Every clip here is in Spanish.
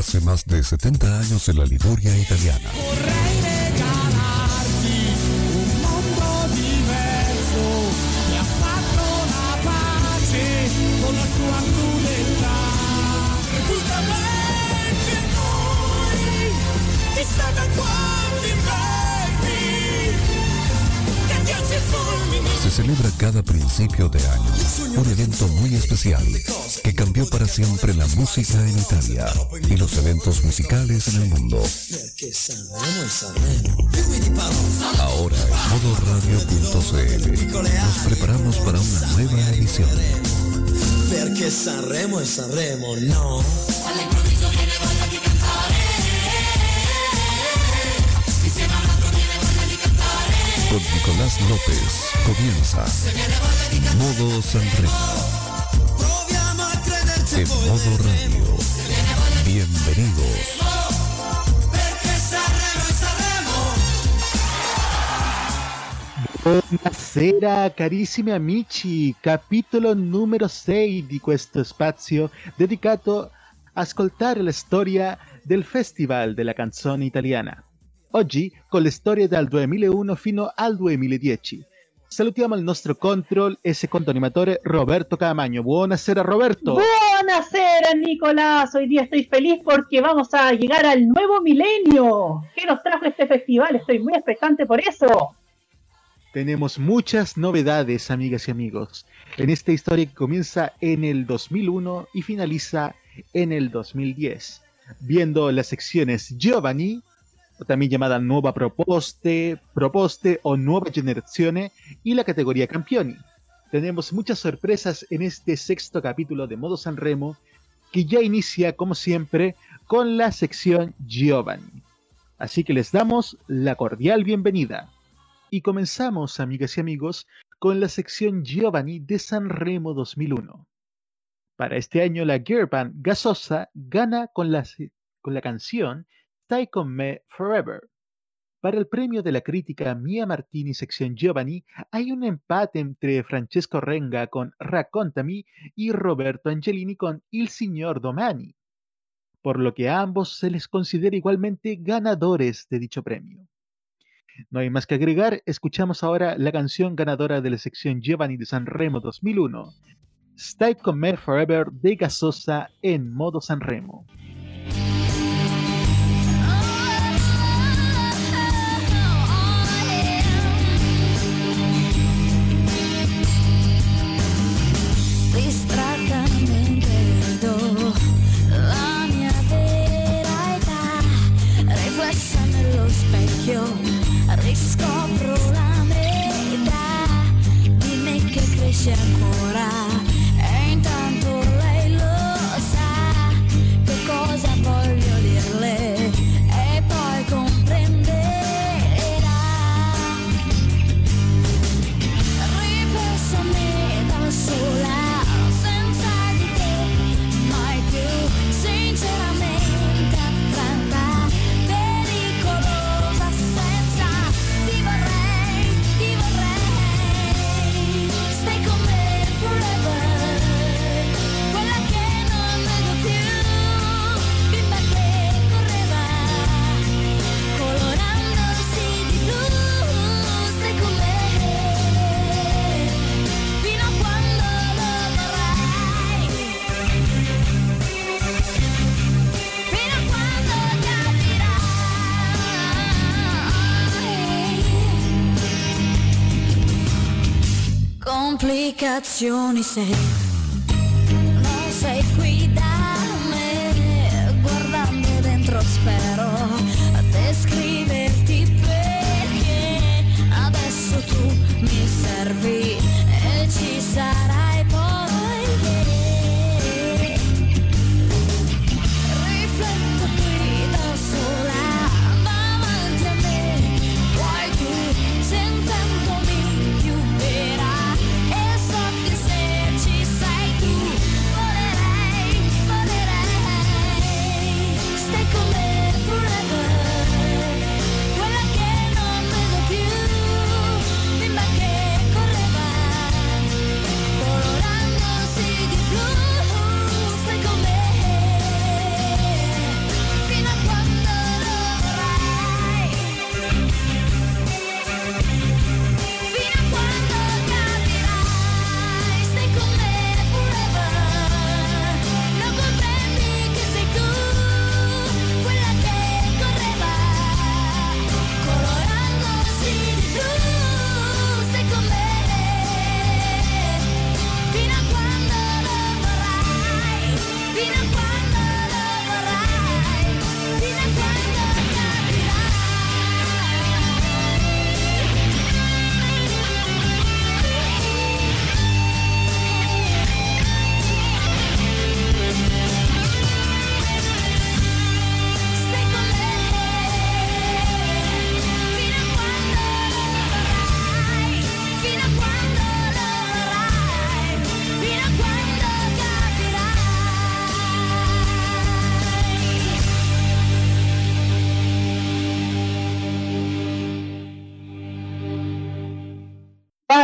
Hace más de 70 años en la Liguria italiana. Celebra cada principio de año un evento muy especial que cambió para siempre la música en Italia y los eventos musicales en el mundo. Ahora en modoradio.cl nos preparamos para una nueva è Sanremo, no? Con Nicolás López comienza Modo Sanremo en. Modo Radio. Bienvenidos. Buonasera carissimi amici, capitolo numero 6 di questo spazio dedicato a ascoltare la storia del Festival della canzone italiana. Oggi con le storie dal 2001 fino al 2010. Salutiamo il nostro control e secondo animatore Roberto Camagno. Buonasera Roberto. Buonasera Nicolás, hoy día estoy feliz porque vamos a llegar al nuevo milenio. ¿Qué nos trajo este festival? Estoy muy expectante por eso. Tenemos muchas novedades, amigas y amigos, en esta historia que comienza en el 2001 y finaliza en el 2010, viendo las secciones Giovanni, también llamada Nuova Proposte, Proposte o Nueva Generazione, y la categoría Campioni. Tenemos muchas sorpresas en este sexto capítulo de Modo Sanremo, que ya inicia, como siempre, con la sección Giovanni. Así que les damos la cordial bienvenida. Y comenzamos, amigas y amigos, con la sección Giovanni de Sanremo 2001. Para este año, la girl band Gasosa gana con la, con la canción Stai con me Forever. Para el premio de la crítica Mia Martini sección Giovanni, hay un empate entre Francesco Renga con Raccontami y Roberto Angelini con Il Signor Domani, por lo que a ambos se les considera igualmente ganadores de dicho premio. No hay más que agregar, escuchamos ahora la canción ganadora de la sección Giovanni de Sanremo 2001, Stay con me Forever de Gasosa en modo Sanremo. Distrattamente c'è ancora. Complicazioni se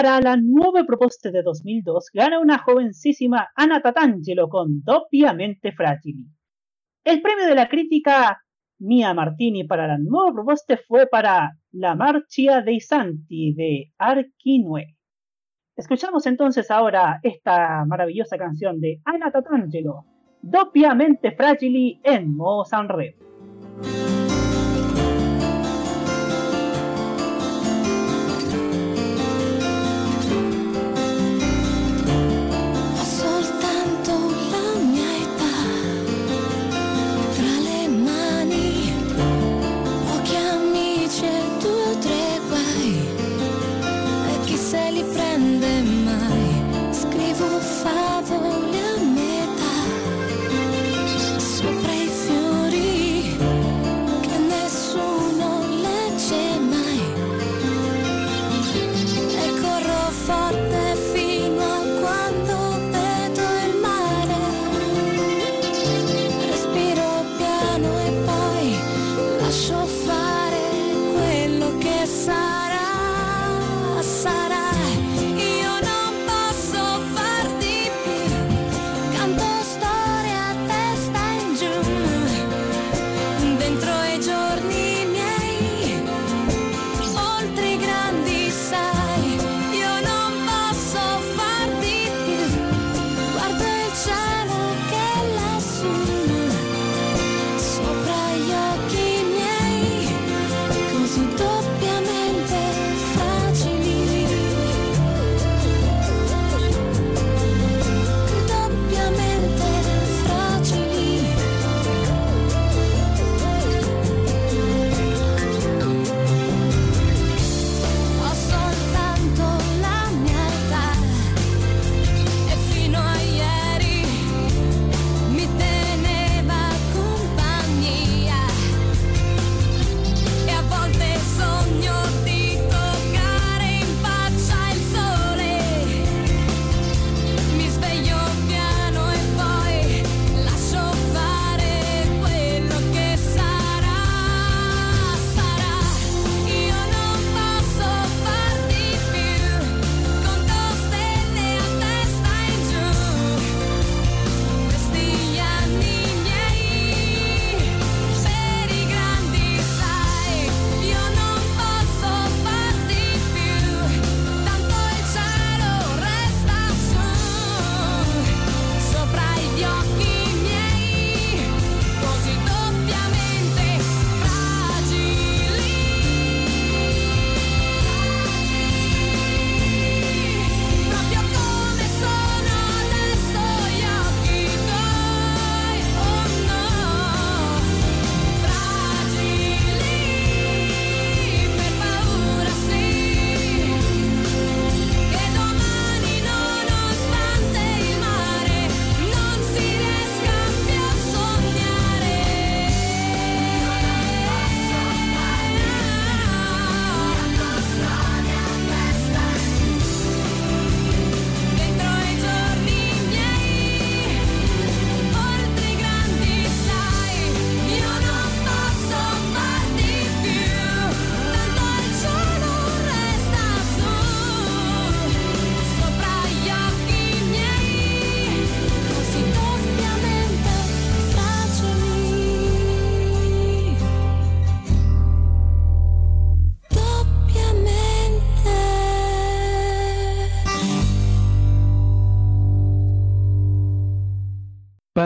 Para la nuova proposta de 2002 gana una jovencísima Anna Tatangelo con Doppiamente Fragili. El premio de la crítica Mia Martini para la nueva proposta fue para La Marcia dei Santi de Arquinue. Escuchamos entonces ahora esta maravillosa canción de Anna Tatangelo, Doppiamente Fragili en Mo Sanremo.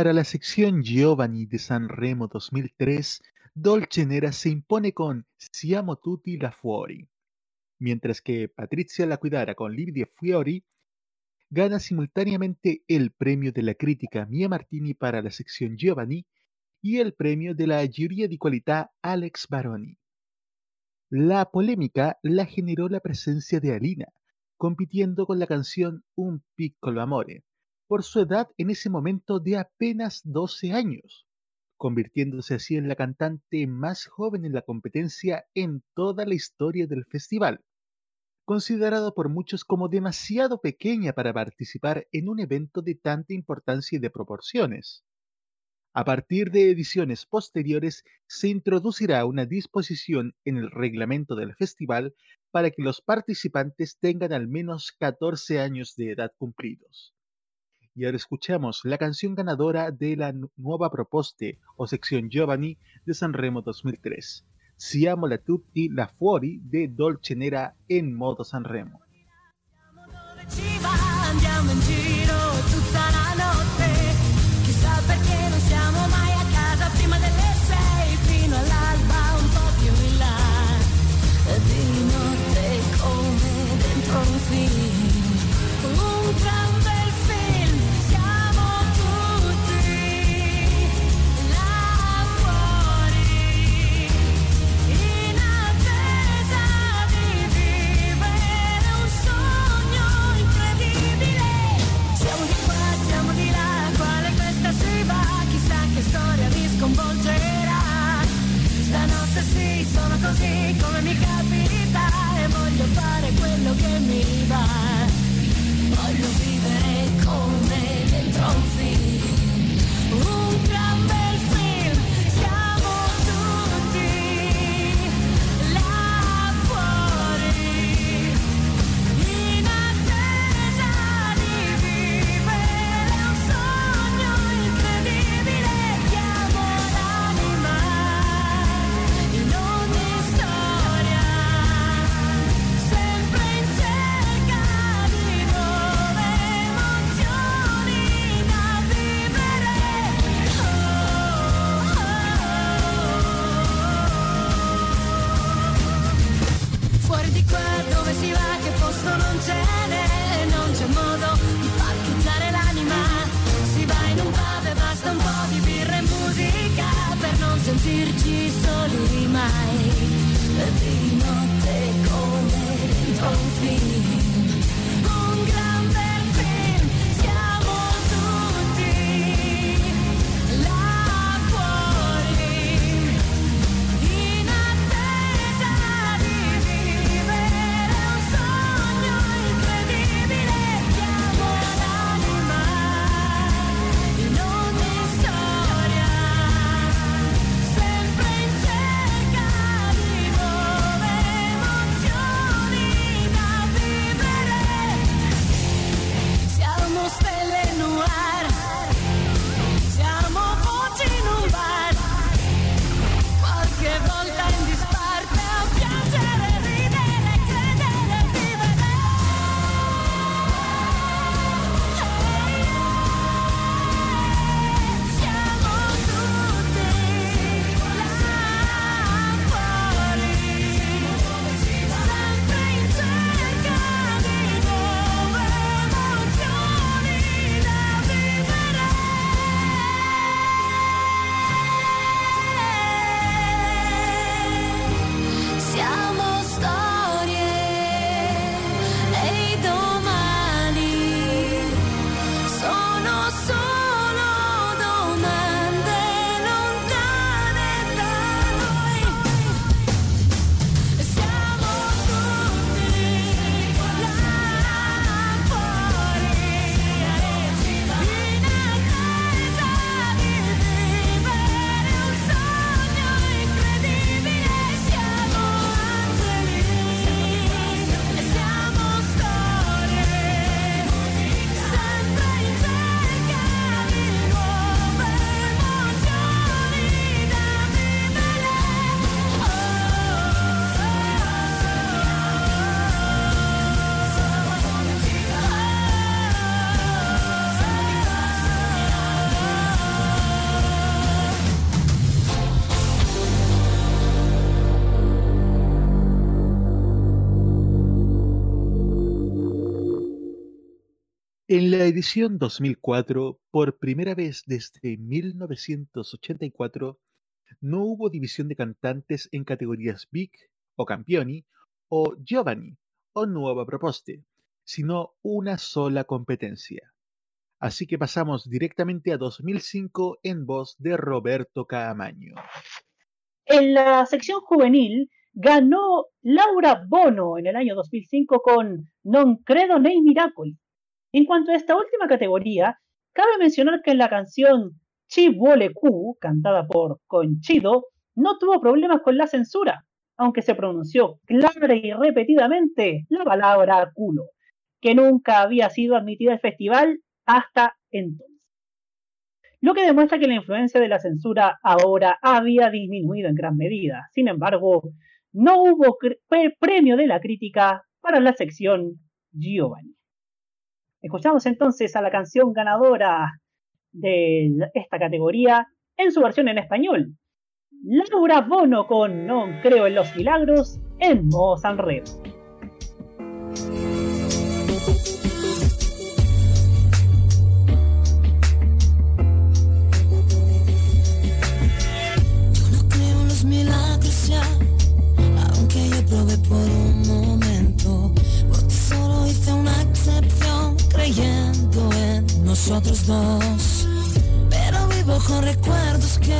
Para la sección Giovanni de Sanremo 2003, Dolce Nera se impone con Siamo tutti la fuori, mientras que Patrizia la Cuidara con Livia Fiori gana simultáneamente el premio de la crítica Mia Martini para la sección Giovanni y el premio de la Giuria di Qualità Alex Baroni. La polémica la generó la presencia de Alina, compitiendo con la canción Un piccolo amore, por su edad en ese momento de apenas 12 años, convirtiéndose así en la cantante más joven en la competencia en toda la historia del festival, considerado por muchos como demasiado pequeña para participar en un evento de tanta importancia y de proporciones. A partir de ediciones posteriores se introducirá una disposición en el reglamento del festival para que los participantes tengan al menos 14 años de edad cumplidos. Y ahora escuchamos la canción ganadora de la nueva proposte o sección Giovanni de Sanremo 2003, Siamo la tutti la fuori de Dolcenera en modo Sanremo. così come mi capita e voglio fare quello che mi va. Voglio vivere come dentro un film. En la edición 2004, por primera vez desde 1984, no hubo división de cantantes en categorías Big o Campioni o Giovanni o Nuova Proposte, sino una sola competencia. Así que pasamos directamente a 2005 en voz de Roberto Caamaño. En la sección juvenil ganó Laura Bono en el año 2005 con Non credo nei miracoli en cuanto a esta última categoría, cabe mencionar que en la canción Chibole Q, cantada por Conchido, no tuvo problemas con la censura, aunque se pronunció clara y repetidamente la palabra culo, que nunca había sido admitida al festival hasta entonces. Lo que demuestra que la influencia de la censura ahora había disminuido en gran medida. Sin embargo, no hubo premio de la crítica para la sección Giovanni. Escuchamos entonces a la canción ganadora de esta categoría en su versión en español. Laura Bono con No creo en los milagros en modo. Nosotros dos. Pero vivo con recuerdos que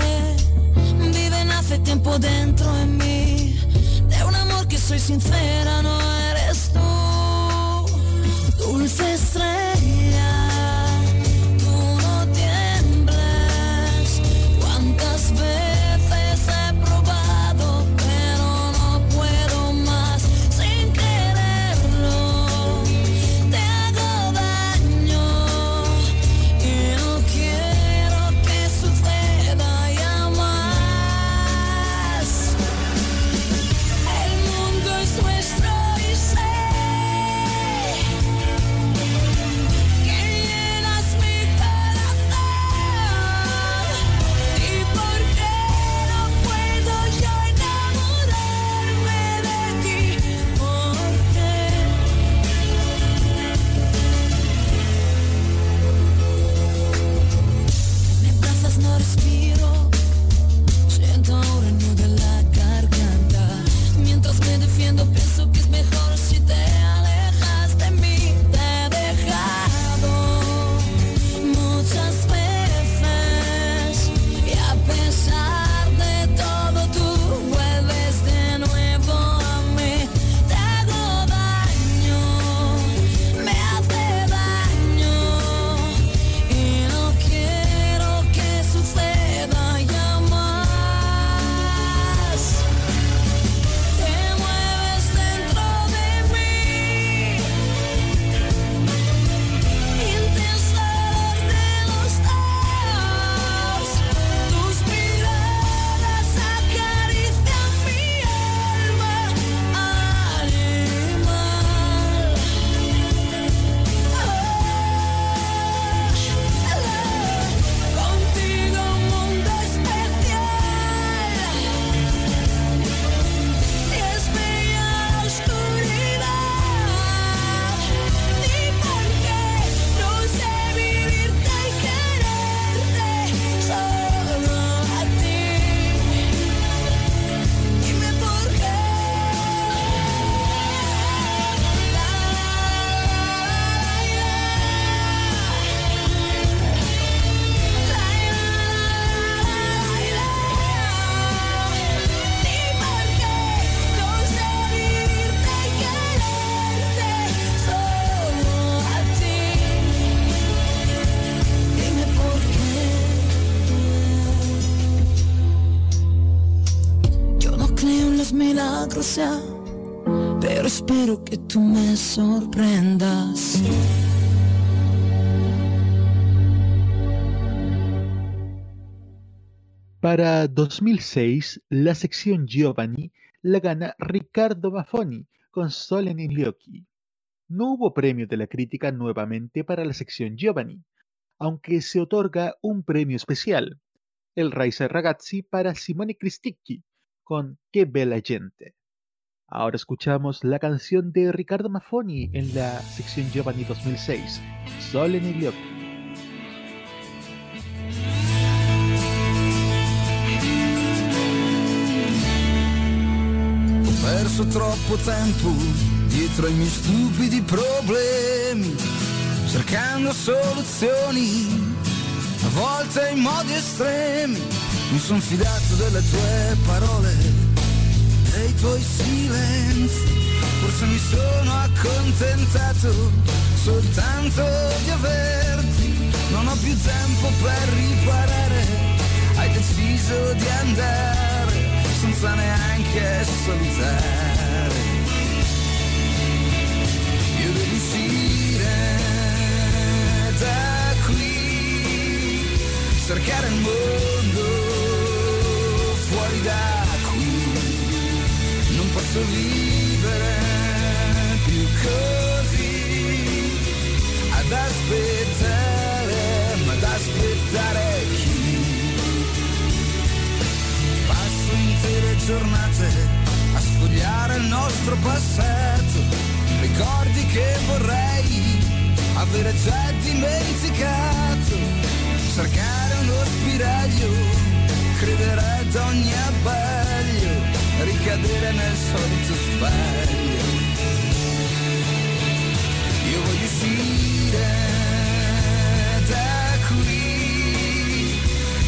viven hace tiempo dentro de mí, de un amor que soy sincera, no eres tú, dulce estrella. Para 2006, la sección Giovanni la gana Riccardo Maffoni con Solen in gli occhi. No hubo premio de la crítica nuevamente para la sección Giovanni, aunque se otorga un premio especial, el Raisa Ragazzi para Simone Cristicchi con Che bella gente. Ahora escuchamos la canción de Riccardo Maffoni en la sección Giovanni 2006, Solen in perso troppo tempo dietro ai miei stupidi problemi, cercando soluzioni, a volte in modi estremi. Mi sono fidato delle tue parole, dei tuoi silenzi. Forse mi sono accontentato soltanto di averti. Non ho più tempo per riparare deciso di andare senza neanche salutare. Io devo uscire da qui, cercare il mondo fuori da qui. Non posso vivere più così ad aspettare, giornate a sfogliare il nostro passato, ricordi che vorrei avere già dimenticato, cercare uno spiraglio, credere ad ogni abbaglio, ricadere nel solito sbaglio. Io voglio uscire da qui,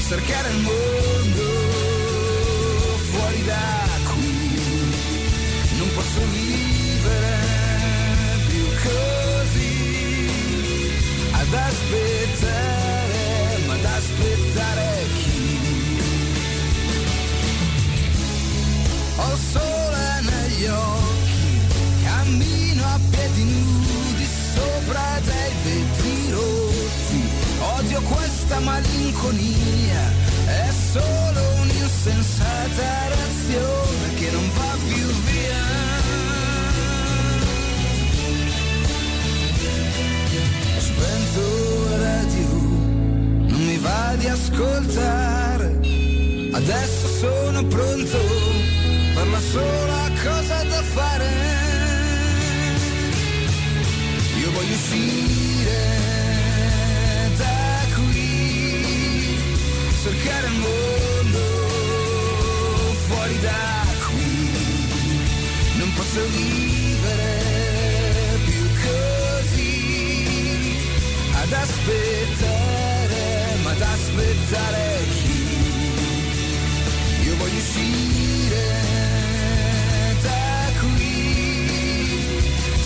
cercare il mondo posso vivere più così, ad aspettare, ma ad aspettare chi? Ho sole negli occhi, cammino a piedi nudi sopra dei vetri rotti. Odio questa malinconia, è solo un'insensata reazione che non va più via. Spento radio, non mi va di ascoltare. Adesso sono pronto per la sola cosa da fare. Io voglio uscire da qui, cercare il mondo fuori da qui. Non posso vivere ad aspettare, ma ad chi? Io voglio uscire da qui,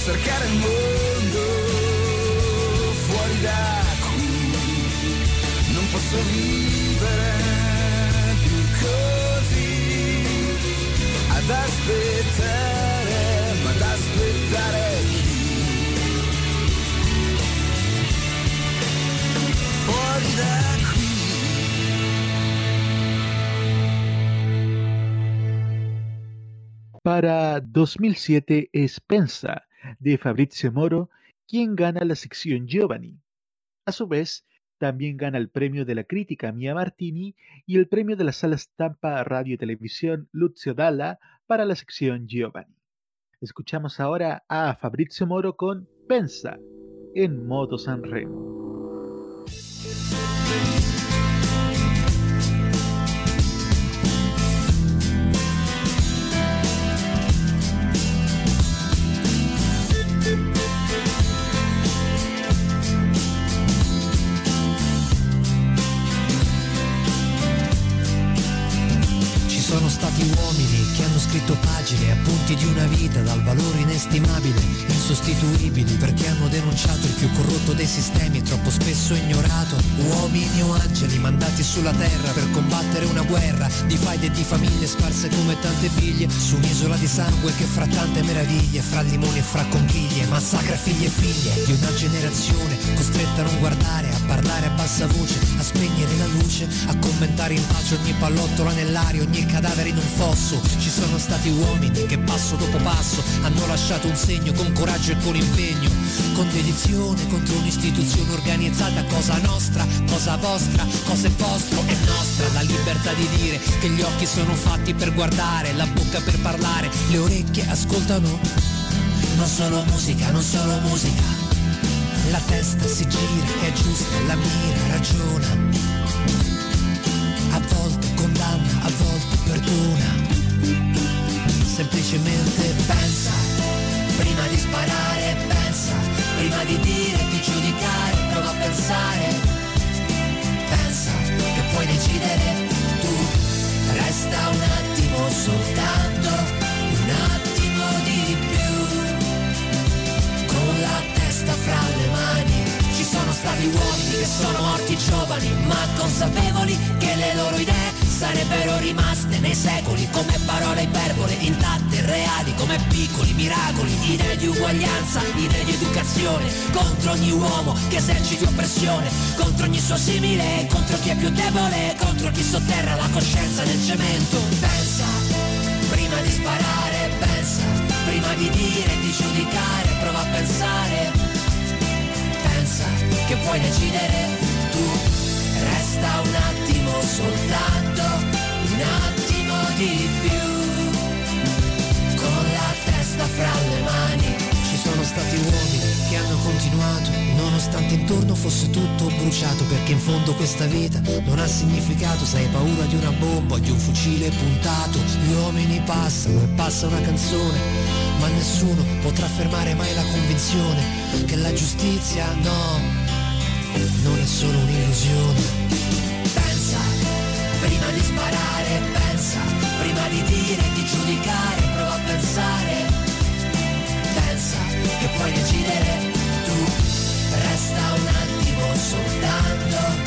cercare il mondo fuori da qui. Non posso vivere più così, ad aspettare, ma ad aspettare Para 2007 es Pensa, de Fabrizio Moro, quien gana la sección Giovanni. A su vez, también gana el premio de la crítica Mia Martini y el premio de la sala Stampa Radio y Televisión Lucio Dalla para la sección Giovanni. Escuchamos ahora a Fabrizio Moro con Pensa en modo Sanremo. Dei sistemi, troppo spesso ignorato. Uomini o angeli mandati sulla terra per combattere una guerra di faide e di famiglie sparse come tante figlie su un'isola di sangue che fra tante meraviglie, fra limoni e fra conchiglie, massacra figli e figlie di una generazione costretta a non guardare, a parlare a bassa voce, a spegnere la luce, a commentare in pace ogni pallottola nell'aria, ogni cadavere in un fosso. Ci sono stati uomini che passo dopo passo hanno lasciato un segno con coraggio e con impegno, con dedizione contro un'istituzione organizzata, cosa nostra, cosa vostra, cosa è vostro è nostra, la libertà di dire che gli occhi sono fatti per guardare, la bocca per parlare, le orecchie ascoltano. Non solo musica, non solo musica. La testa si gira, è giusta, la mira, ragiona. A volte condanna, a volte perdona. Semplicemente pensa, prima di sparare, pensa, prima di dire, di giudicare, prova a pensare. Pensa che puoi decidere tu. Resta un attimo soltanto, un attimo di più. Con la testa fra le mani. Ci sono stati uomini che sono morti giovani, ma consapevoli che le loro idee sarebbero rimaste nei secoli come parole iperbole intatte, reali come piccoli miracoli, idee di uguaglianza, idee di educazione, contro ogni uomo che eserciti oppressione, contro ogni suo simile, contro chi è più debole, contro chi sotterra la coscienza nel cemento. Pensa, prima di sparare, pensa, prima di dire, di giudicare, prova a pensare, pensa che puoi decidere tu. Resta un attimo soltanto, un attimo di più, con la testa fra le mani. Ci sono stati uomini che hanno continuato, nonostante intorno fosse tutto bruciato, perché in fondo questa vita non ha significato, se hai paura di una bomba di un fucile puntato. Gli uomini passano e passa una canzone, ma nessuno potrà fermare mai la convinzione che la giustizia no, non è solo un'illusione. Prima di sparare, pensa, prima di dire, di giudicare, prova a pensare. Pensa che puoi decidere tu, resta un attimo soltanto,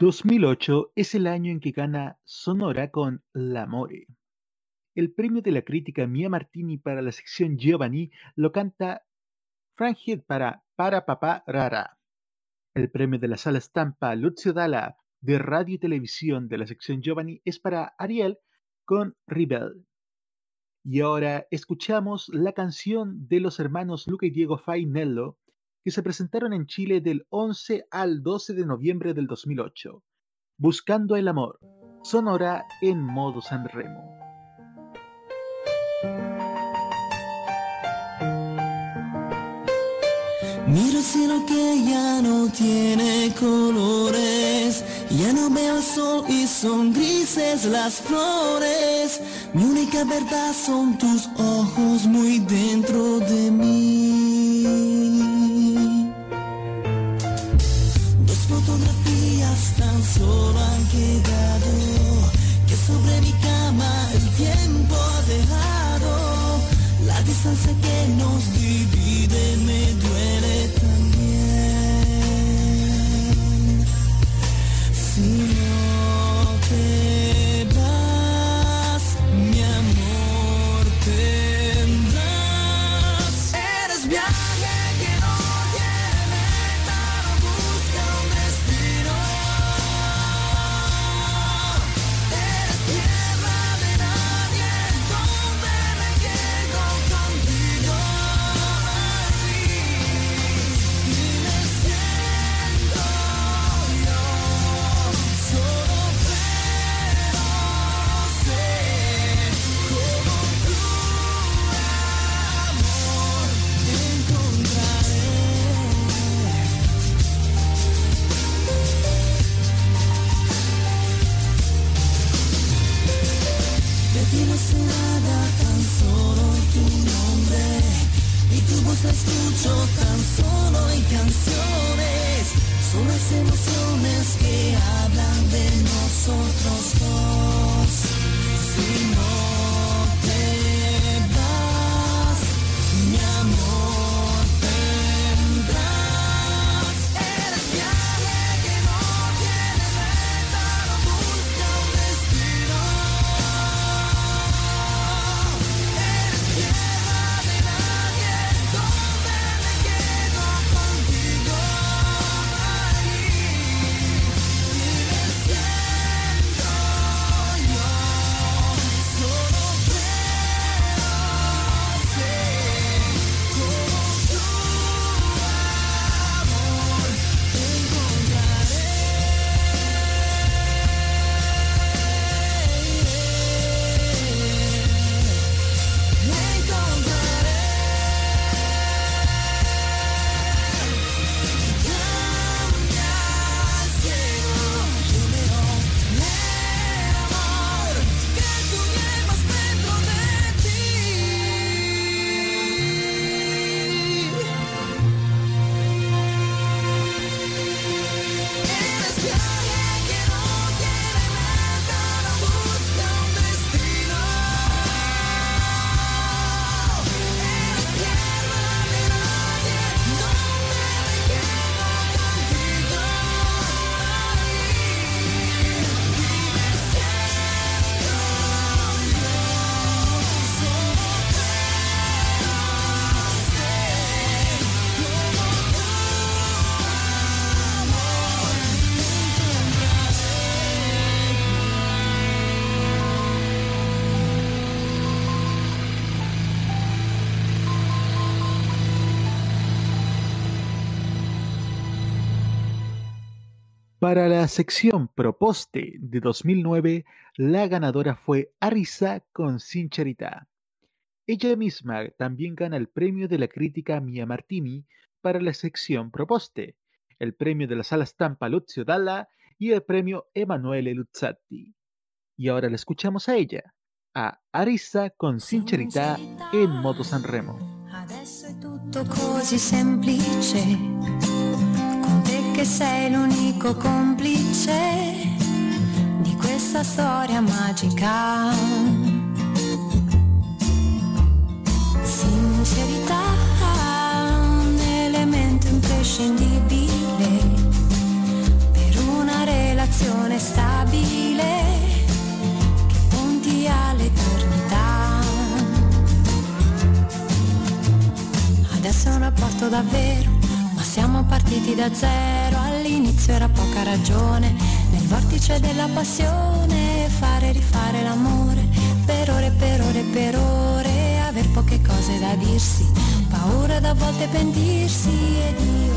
2008 es el año en que gana Sonora con L'Amore. El premio de la crítica Mia Martini para la sección Giovanni lo canta Frank Head para Para Papá Rara. El premio de la sala estampa Lucio Dalla de radio y televisión de la sección Giovanni es para Ariel con Rebel. Y ahora escuchamos la canción de los hermanos Luca y Diego Fainello que se presentaron en Chile del 11 al 12 de noviembre del 2008. Buscando el amor, sonora en modo San Remo. Miro el cielo que ya no tiene colores, ya no veo el sol y son grises las flores. Mi única verdad son tus ojos muy dentro de mí. Solo han quedado, que sobre mi cama el tiempo ha dejado. La distancia que nos divide me duele escucho tan solo en canciones Son las emociones que hablan de nosotros dos Para la sección Proposte de 2009, la ganadora fue Arisa con Sincerità. Ella misma también gana el premio de la crítica Mia Martini para la sección Proposte, el premio de la sala stampa Luzio Dalla y el premio Emanuele Luzzatti. Y ahora la escuchamos a ella, a Arisa con Sincerità en Moto Sanremo. Che sei l'unico complice di questa storia magica. Sincerità, un elemento imprescindibile per una relazione stabile che punti all'eternità. Adesso è un rapporto davvero, siamo partiti da zero. All'inizio era poca ragione, nel vortice della passione, fare e rifare l'amore, per ore, per ore, per ore, aver poche cose da dirsi, paura da volte pentirsi ed io,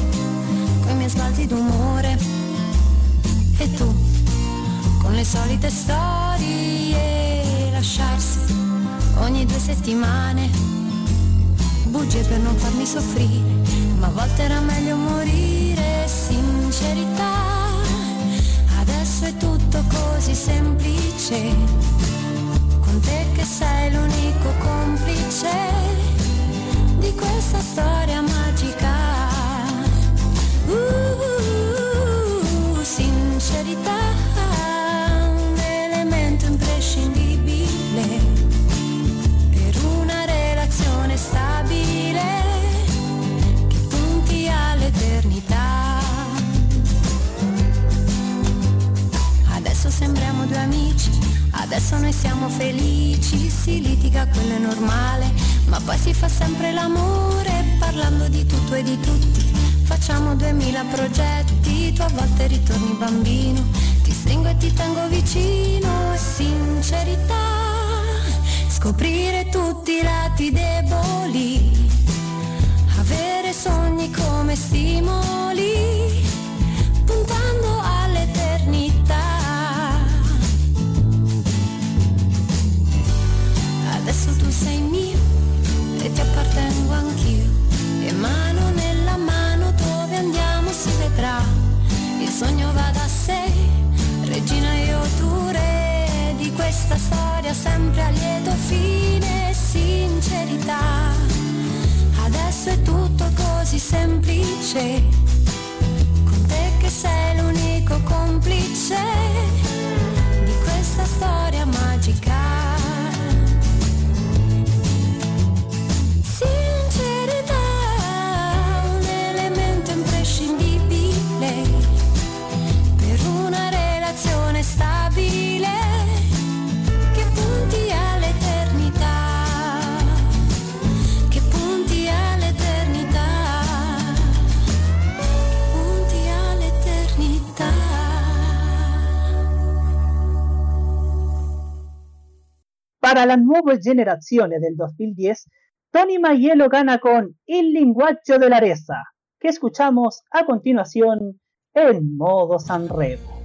coi miei sbalzi d'umore, e tu, con le solite storie, lasciarsi ogni due settimane. Bugie per non farmi soffrire, ma a volte era meglio morire, sincerità. Adesso è tutto così semplice, con te che sei l'unico complice di questa storia magica. Uh, adesso noi siamo felici, si litiga, quello è normale, ma poi si fa sempre l'amore parlando di tutto e di tutti. Facciamo duemila progetti, tu a volte ritorni bambino, ti stringo e ti tengo vicino, sincerità. Scoprire tutti i lati deboli, avere sogni come stimoli, semplice, Para las nuevas generaciones del 2010, Tony Mayelo gana con Il linguaggio de la resa, que escuchamos a continuación en modo Sanremo.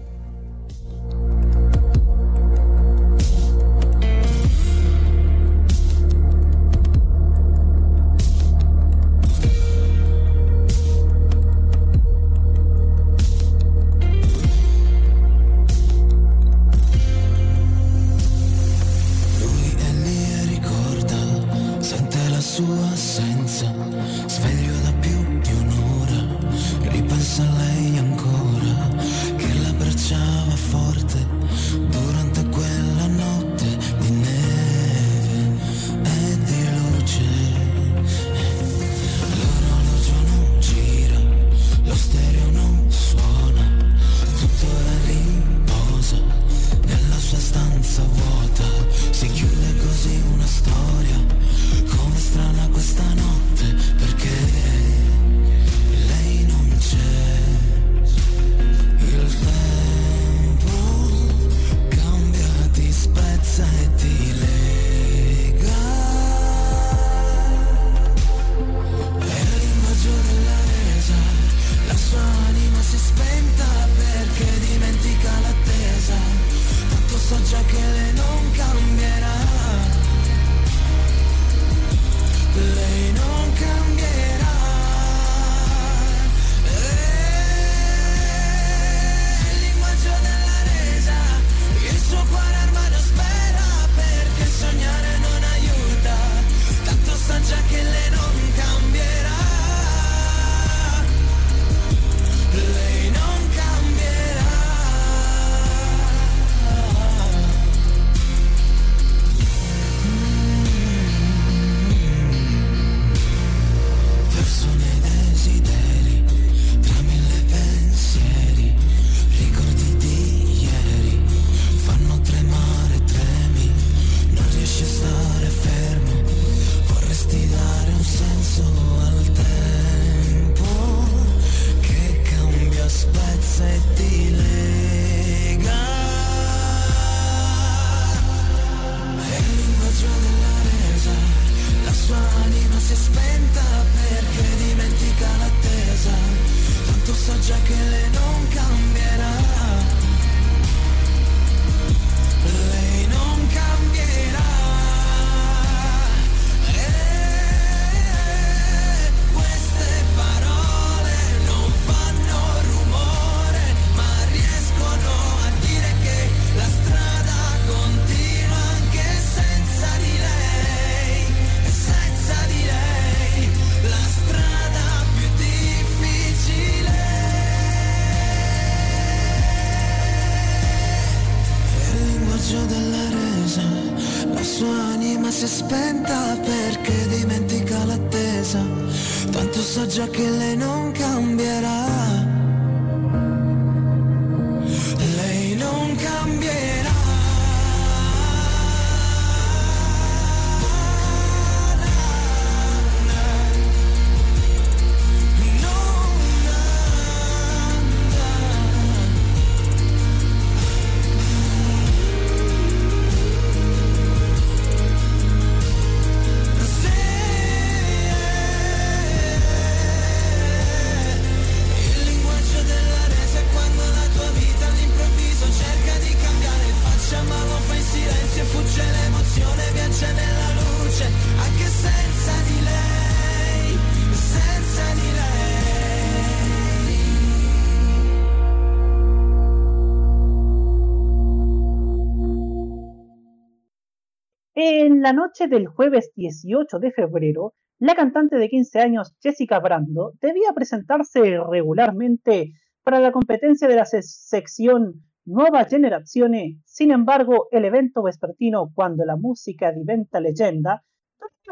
La noche del jueves 18 de febrero, la cantante de 15 años Jessica Brando debía presentarse regularmente para la competencia de la se- sección Nuova Generazione. Sin embargo, el evento vespertino cuando la música diventa leyenda,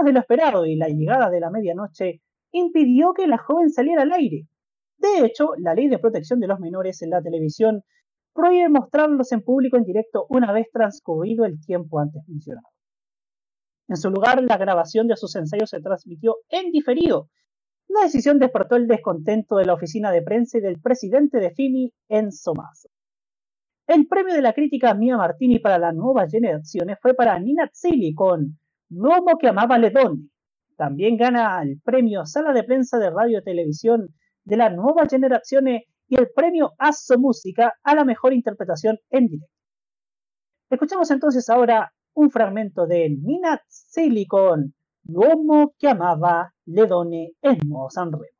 de lo esperado y la llegada de la medianoche impidió que la joven saliera al aire. De hecho, la ley de protección de los menores en la televisión prohíbe mostrarlos en público en directo una vez transcurrido el tiempo antes mencionado. En su lugar, la grabación de sus ensayos se transmitió en diferido. La decisión despertó el descontento de la oficina de prensa y del presidente de FIMI, Enzo. El premio de la crítica Mia Martini para la nueva generación fue para Nina Zilli con L'uomo que amaba le donne. También gana el premio Sala de Prensa de Radio y Televisión de la nueva generación y el premio Asso Música a la mejor interpretación en directo. Escuchamos entonces ahora un fragmento de Nina Zilli con L'uomo che amava le donne en Nuovo Sanremo.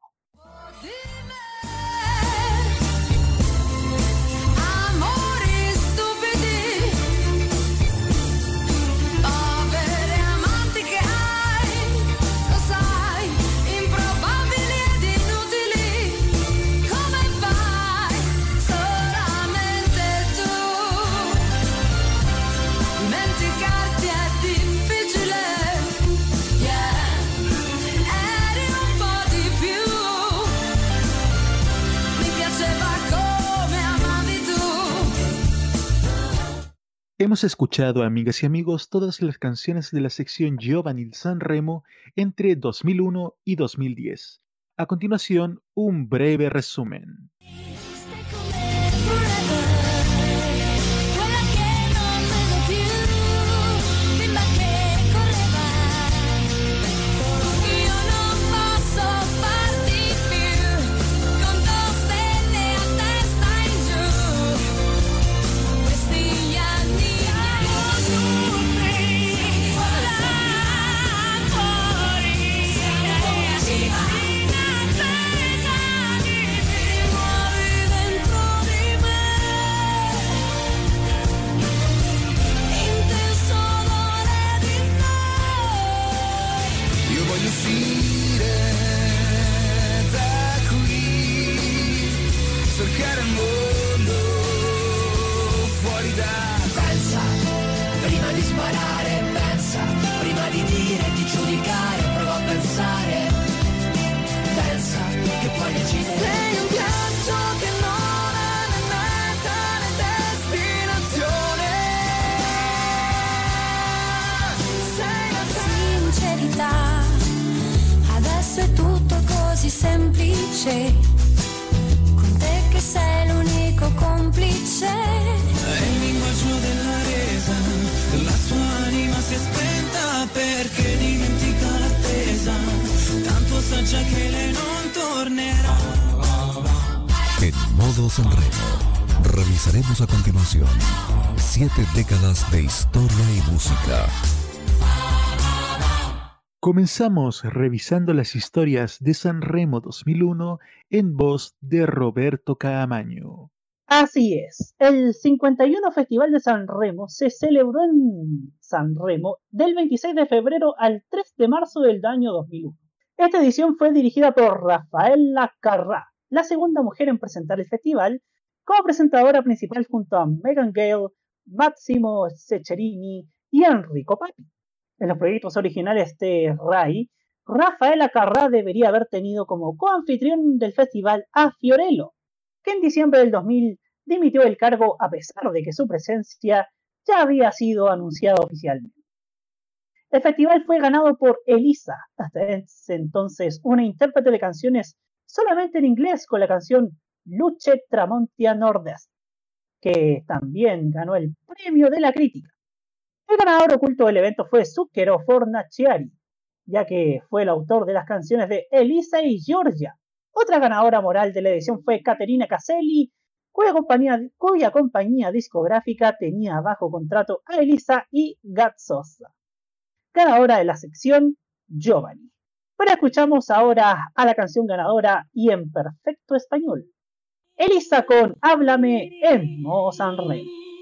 Hemos escuchado, amigas y amigos, todas las canciones de la sección Giovanni di Sanremo entre 2001 y 2010. A continuación, un breve resumen. Semplice. Con te che sei l'unico complice. È il linguaggio della resa, la sua anima si è spenta perché dimentica l'attesa, tanto sa già che lei non tornerà. En modo Sanremo, revisaremos a continuación siete décadas de historia y música. Comenzamos revisando las historias de Sanremo 2001 en voz de Roberto Caamaño. Así es, el 51 Festival de San Remo se celebró en San Remo del 26 de febrero al 3 de marzo del año 2001. Esta edición fue dirigida por Rafaela Carrà, la segunda mujer en presentar el festival, como presentadora principal junto a Megan Gale, Massimo Ceccherini y Enrico Papi. En los proyectos originales de Rai, Rafael Acarrá debería haber tenido como coanfitrión del festival a Fiorello, que en diciembre del 2000 dimitió el cargo a pesar de que su presencia ya había sido anunciada oficialmente. El festival fue ganado por Elisa, hasta ese entonces una intérprete de canciones solamente en inglés con la canción Luce Tramontia Nordest, que también ganó el premio de la crítica. El ganador oculto del evento fue Zucchero Fornaciari, ya que fue el autor de las canciones de Elisa y Georgia. Otra ganadora moral de la edición fue Caterina Caselli, cuya compañía, discográfica tenía bajo contrato a Elisa y Gazzosa. Ganadora de la sección Giovanni. Pero escuchamos ahora a la canción ganadora y en perfecto español. Elisa con Háblame en Mozambique. Háblame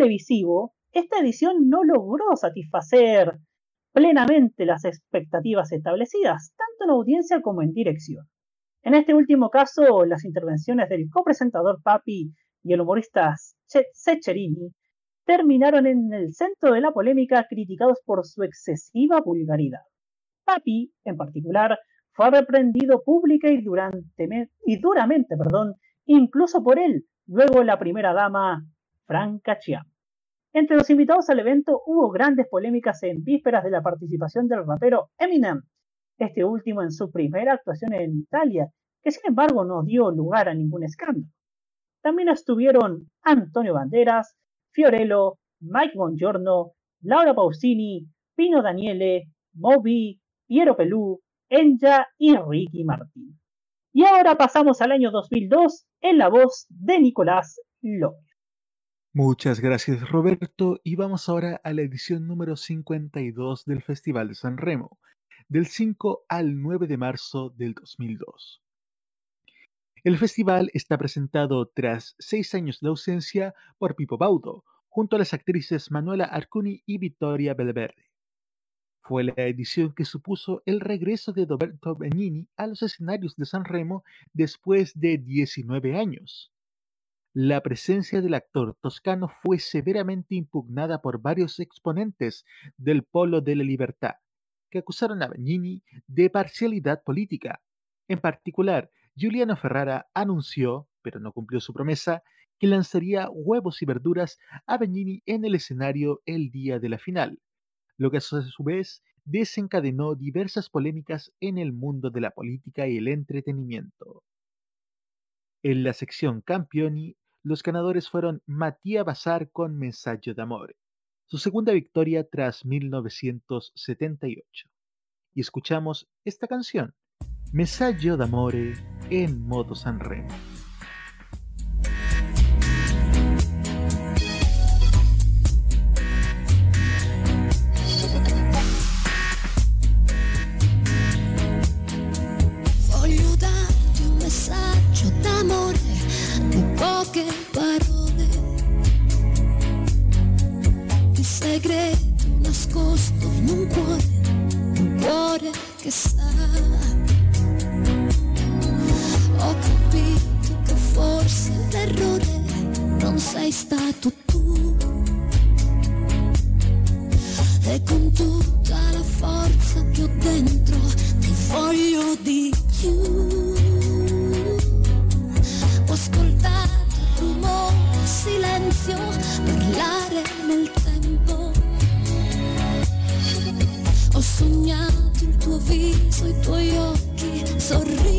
televisivo, esta edición no logró satisfacer plenamente las expectativas establecidas, tanto en audiencia como en dirección. En este último caso, las intervenciones del copresentador Papi y el humorista Secherini terminaron en el centro de la polémica criticados por su excesiva vulgaridad. Papi, en particular, fue reprendido pública y, y duramente, perdón, incluso por él, luego la primera dama, Franca Chiam. Entre los invitados al evento hubo grandes polémicas en vísperas de la participación del rapero Eminem, este último en su primera actuación en Italia, que sin embargo no dio lugar a ningún escándalo. También estuvieron Antonio Banderas, Fiorello, Mike Bongiorno, Laura Pausini, Pino Daniele, Moby, Piero Pelú, Enya y Ricky Martín. Y ahora pasamos al año 2002 en la voz de Nicolás López. Muchas gracias Roberto y vamos ahora a la edición número 52 del Festival de San Remo, del 5 al 9 de marzo del 2002. El festival está presentado tras seis años de ausencia por Pipo Baudo, junto a las actrices Manuela Arcuni y Vittoria Belverde. Fue la edición que supuso el regreso de Roberto Benigni a los escenarios de San Remo después de 19 años. La presencia del actor toscano fue severamente impugnada por varios exponentes del Polo de la Libertad, que acusaron a Benigni de parcialidad política. En particular, Giuliano Ferrara anunció, pero no cumplió su promesa, que lanzaría huevos y verduras a Benigni en el escenario el día de la final, lo que a su vez desencadenó diversas polémicas en el mundo de la política y el entretenimiento. En la sección Campioni, los ganadores fueron Matías Bazar con Mensaggio d'Amore, su segunda victoria tras 1978. Y escuchamos esta canción, Messaggio d'amore en modo Sanremo. Sei stato tu. E con tutta la forza che ho dentro ti voglio di più. Ho ascoltato il rumore, il silenzio parlare nel tempo. Ho sognato il tuo viso, i tuoi occhi, sorridermi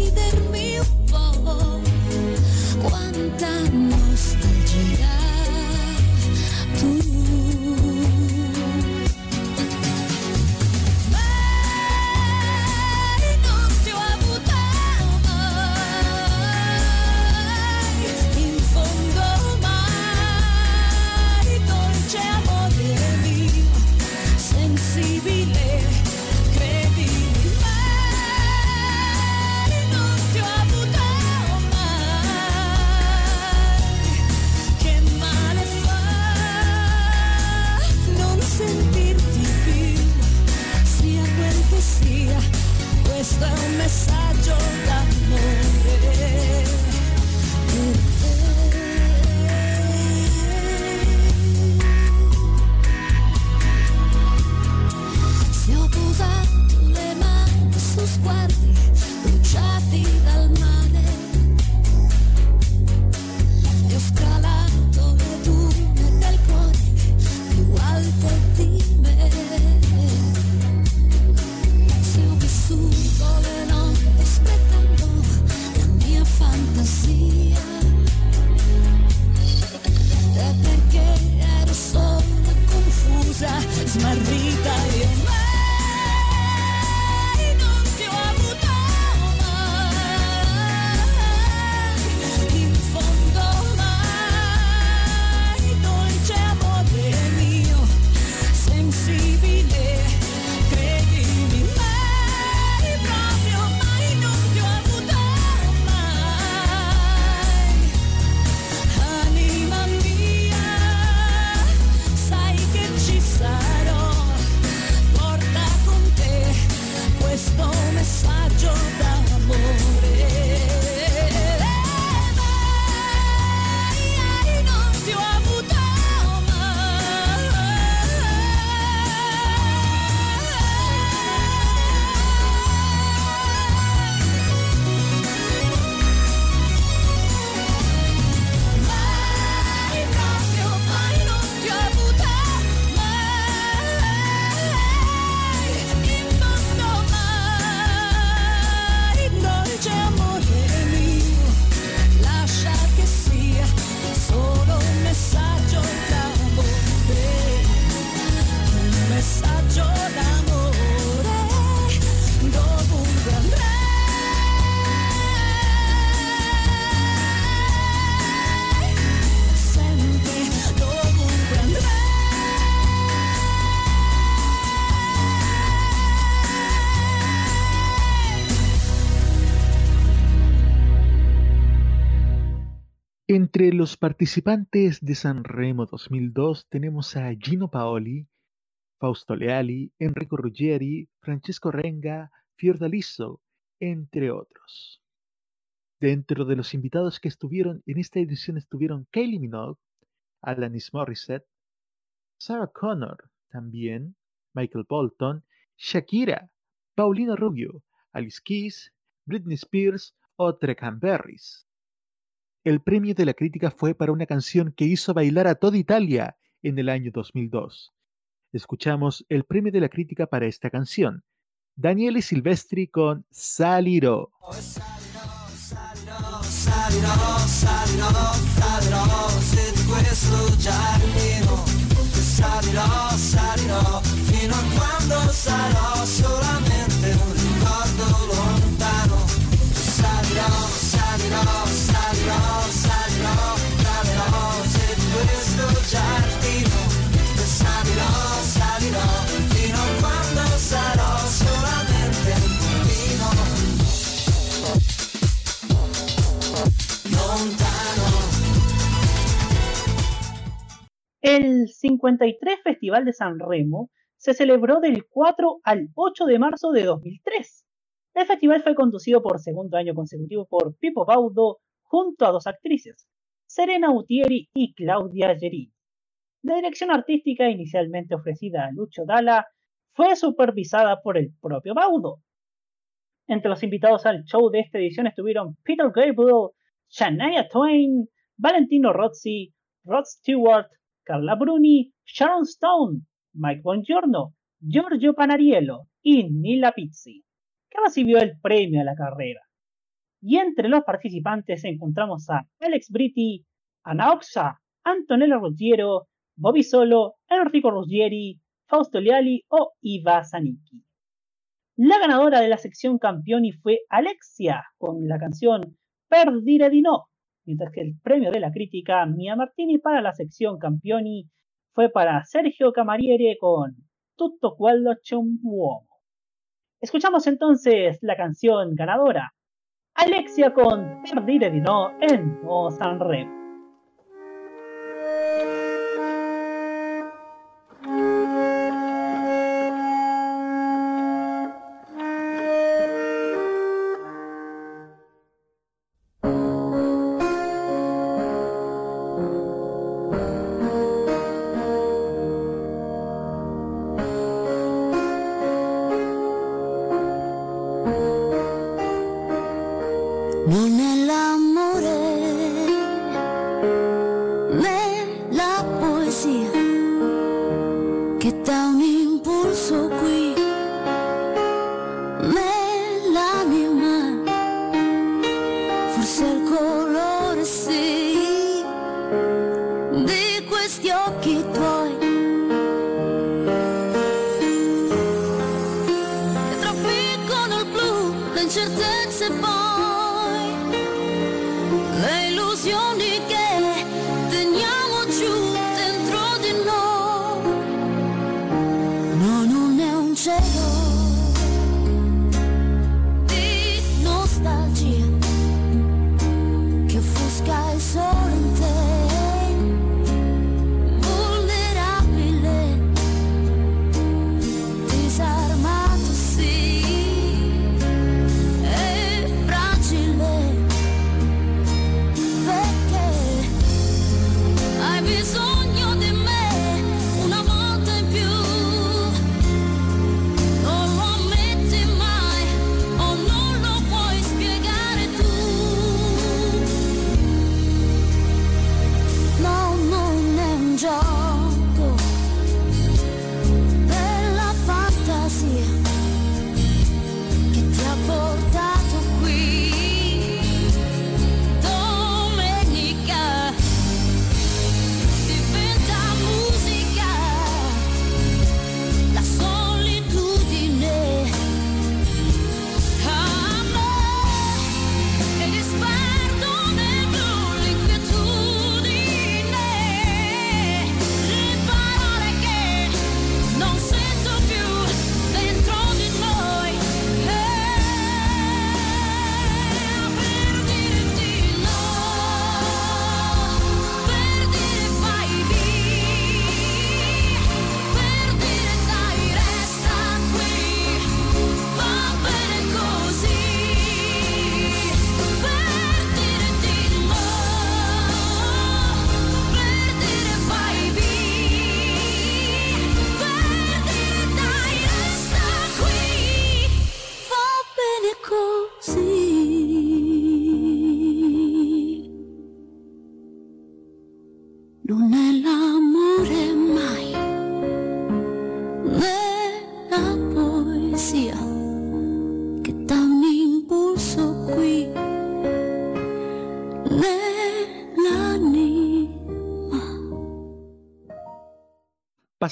los participantes de Sanremo 2002 tenemos a Gino Paoli, Fausto Leali, Enrico Ruggeri, Francesco Renga, Fiordaliso, entre otros. Dentro de los invitados que estuvieron en esta edición estuvieron Kylie Minogue, Alanis Morissette, Sarah Connor también, Michael Bolton, Shakira, Paulina Rubio, Alice Keys, Britney Spears o Treckham Berries. El premio de la crítica fue para una canción que hizo bailar a toda Italia en el año 2002. Escuchamos el premio de la crítica para esta canción. Daniele Silvestri con giardino Salirò, salirò fino a quando sarò solamente un ricordo El 53 Festival de San Remo se celebró del 4 al 8 de marzo de 2003. El festival fue conducido por segundo año consecutivo por Pippo Baudo junto a dos actrices, Serena Utieri y Claudia Gerini. La dirección artística inicialmente ofrecida a Lucho Dalla fue supervisada por el propio Baudo. Entre los invitados al show de esta edición estuvieron Peter Gabriel, Shania Twain, Valentino Rossi, Rod Stewart, Carla Bruni, Sharon Stone, Mike Bongiorno, Giorgio Panariello y Nila Pizzi, que recibió el premio a la carrera. Y entre los participantes encontramos a Alex Britti, Ana Oxa, Antonella Ruggiero, Bobby Solo, Enrico Ruggieri, Fausto Leali o Iva Zanicki. La ganadora de la sección campioni fue Alexia con la canción Perdire di no, mientras que el premio de la crítica Mia Martini para la sección campioni fue para Sergio Camariere con Tutto quello c'è un. Escuchamos entonces la canción ganadora, Alexia con Perdire di no en O Sanremo. Non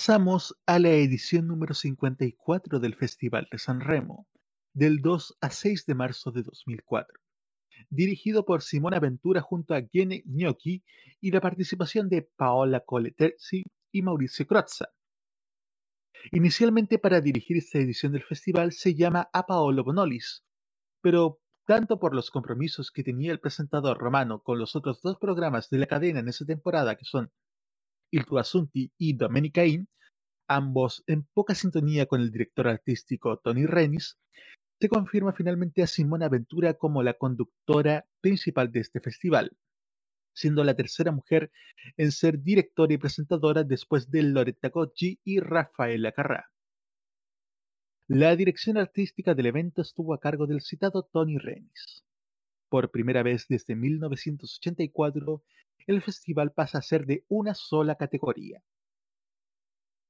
Pasamos a la edición número 54 del Festival de San Remo, del 2 a 6 de marzo de 2004, dirigido por Simona Ventura junto a Gene Gnocchi y la participación de Paola Coleterzi y Mauricio Crozza. Inicialmente para dirigir esta edición del festival se llama a Paolo Bonolis, pero tanto por los compromisos que tenía el presentador romano con los otros dos programas de la cadena en esa temporada, que son Il tuo Assunti y Domenica In, ambos en poca sintonía con el director artístico Tony Renis, se confirma finalmente a Simona Ventura como la conductora principal de este festival, siendo la tercera mujer en ser directora y presentadora después de Loretta Goggi y Rafaela Carrà. La dirección artística del evento estuvo a cargo del citado Tony Renis. Por primera vez desde 1984, el festival pasa a ser de una sola categoría.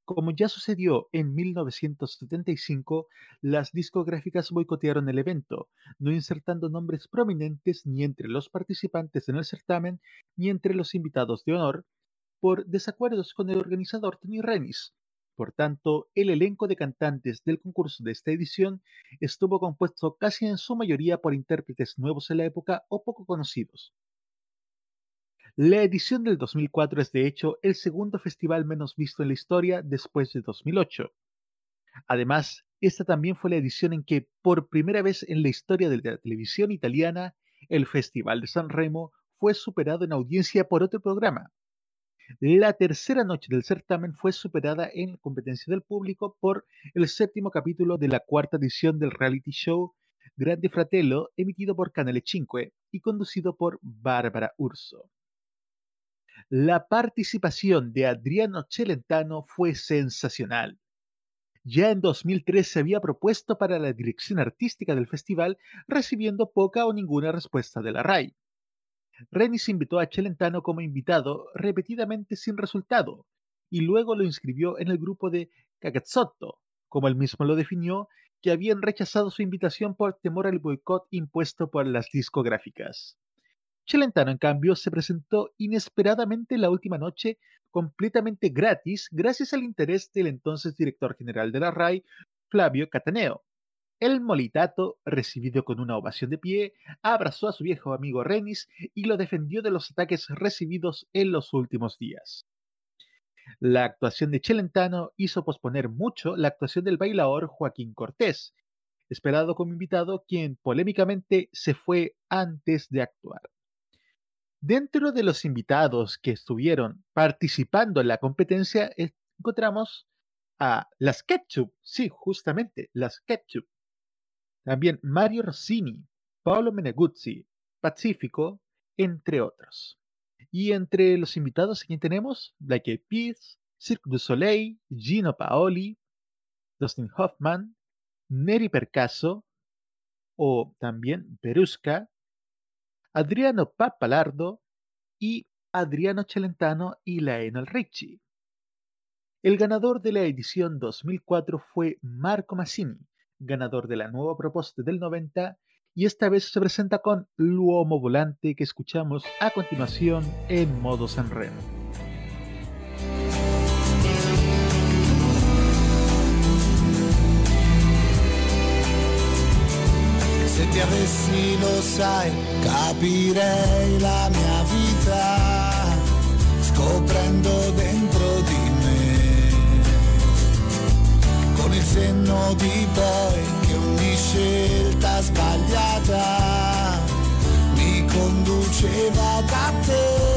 Como ya sucedió en 1975, las discográficas boicotearon el evento, no insertando nombres prominentes ni entre los participantes en el certamen ni entre los invitados de honor, por desacuerdos con el organizador Tony Renis. Por tanto, el elenco de cantantes del concurso de esta edición estuvo compuesto casi en su mayoría por intérpretes nuevos en la época o poco conocidos. La edición del 2004 es de hecho el segundo festival menos visto en la historia después de 2008. Además, esta también fue la edición en que, por primera vez en la historia de la televisión italiana, el Festival de San Remo fue superado en audiencia por otro programa. La tercera noche del certamen fue superada en competencia del público por el séptimo capítulo de la cuarta edición del reality show Grande Fratello, emitido por Canale 5 y conducido por Bárbara Urso. La participación de Adriano Celentano fue sensacional. Ya en 2003 se había propuesto para la dirección artística del festival, recibiendo poca o ninguna respuesta de la RAI. Renis invitó a Celentano como invitado repetidamente sin resultado, y luego lo inscribió en el grupo de Cagazzotto, como él mismo lo definió, que habían rechazado su invitación por temor al boicot impuesto por las discográficas. Celentano, en cambio, se presentó inesperadamente la última noche completamente gratis gracias al interés del entonces director general de la RAI, Flavio Cataneo. El molitato, recibido con una ovación de pie, abrazó a su viejo amigo Renis y lo defendió de los ataques recibidos en los últimos días. La actuación de Celentano hizo posponer mucho la actuación del bailador Joaquín Cortés, esperado como invitado, quien polémicamente se fue antes de actuar. Dentro de los invitados que estuvieron participando en la competencia, encontramos a las Ketchup, sí, justamente, las Ketchup. También Mario Rossini, Paolo Meneguzzi, Pacífico, entre otros. Y entre los invitados aquí tenemos Black Eyed Peas, Cirque du Soleil, Gino Paoli, Dustin Hoffman, Neri Percaso, o también Perusca, Adriano Papalardo y Adriano Celentano y Laenel Ricci. El ganador de la edición 2004 fue Marco Massini, ganador de la nueva propuesta del 90, y esta vez se presenta con L'Uomo Volante que escuchamos a continuación en modo Sanremo. Ti avessi, lo sai, capirei la mia vita, scoprendo dentro di me, con il senno di poi che ogni scelta sbagliata mi conduceva da te.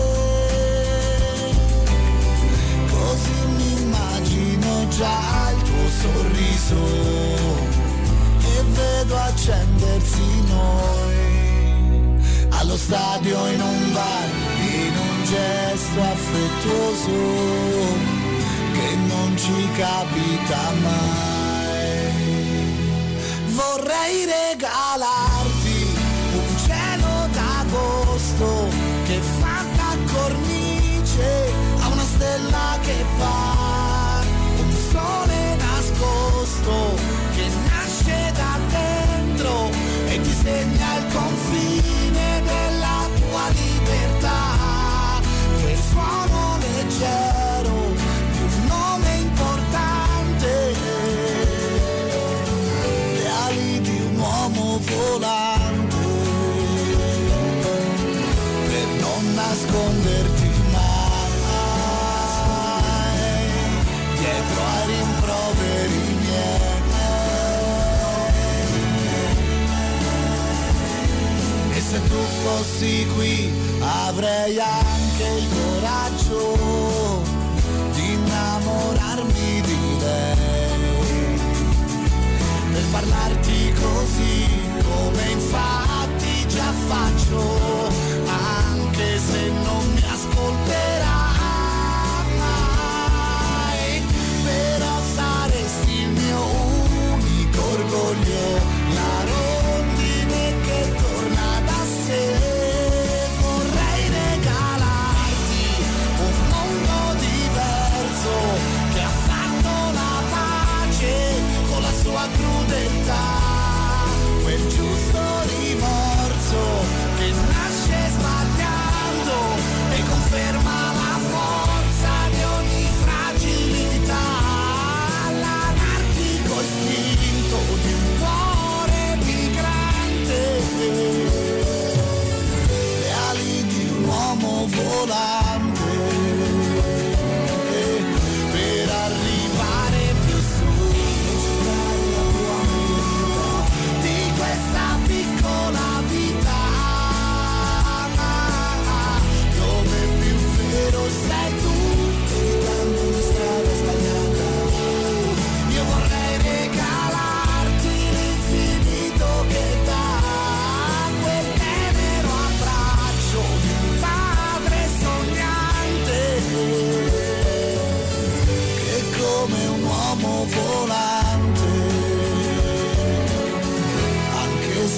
Così mi immagino già il tuo sorriso vedo accendersi noi. Allo stadio in un bar in un gesto affettuoso che non ci capita mai. Vorrei regalarti un cielo d'agosto che fa da cornice a una stella che va un sole nascosto. en al. Qui avrei anche il coraggio di innamorarmi di lei. Per parlarti così come infatti già faccio, anche se non uomo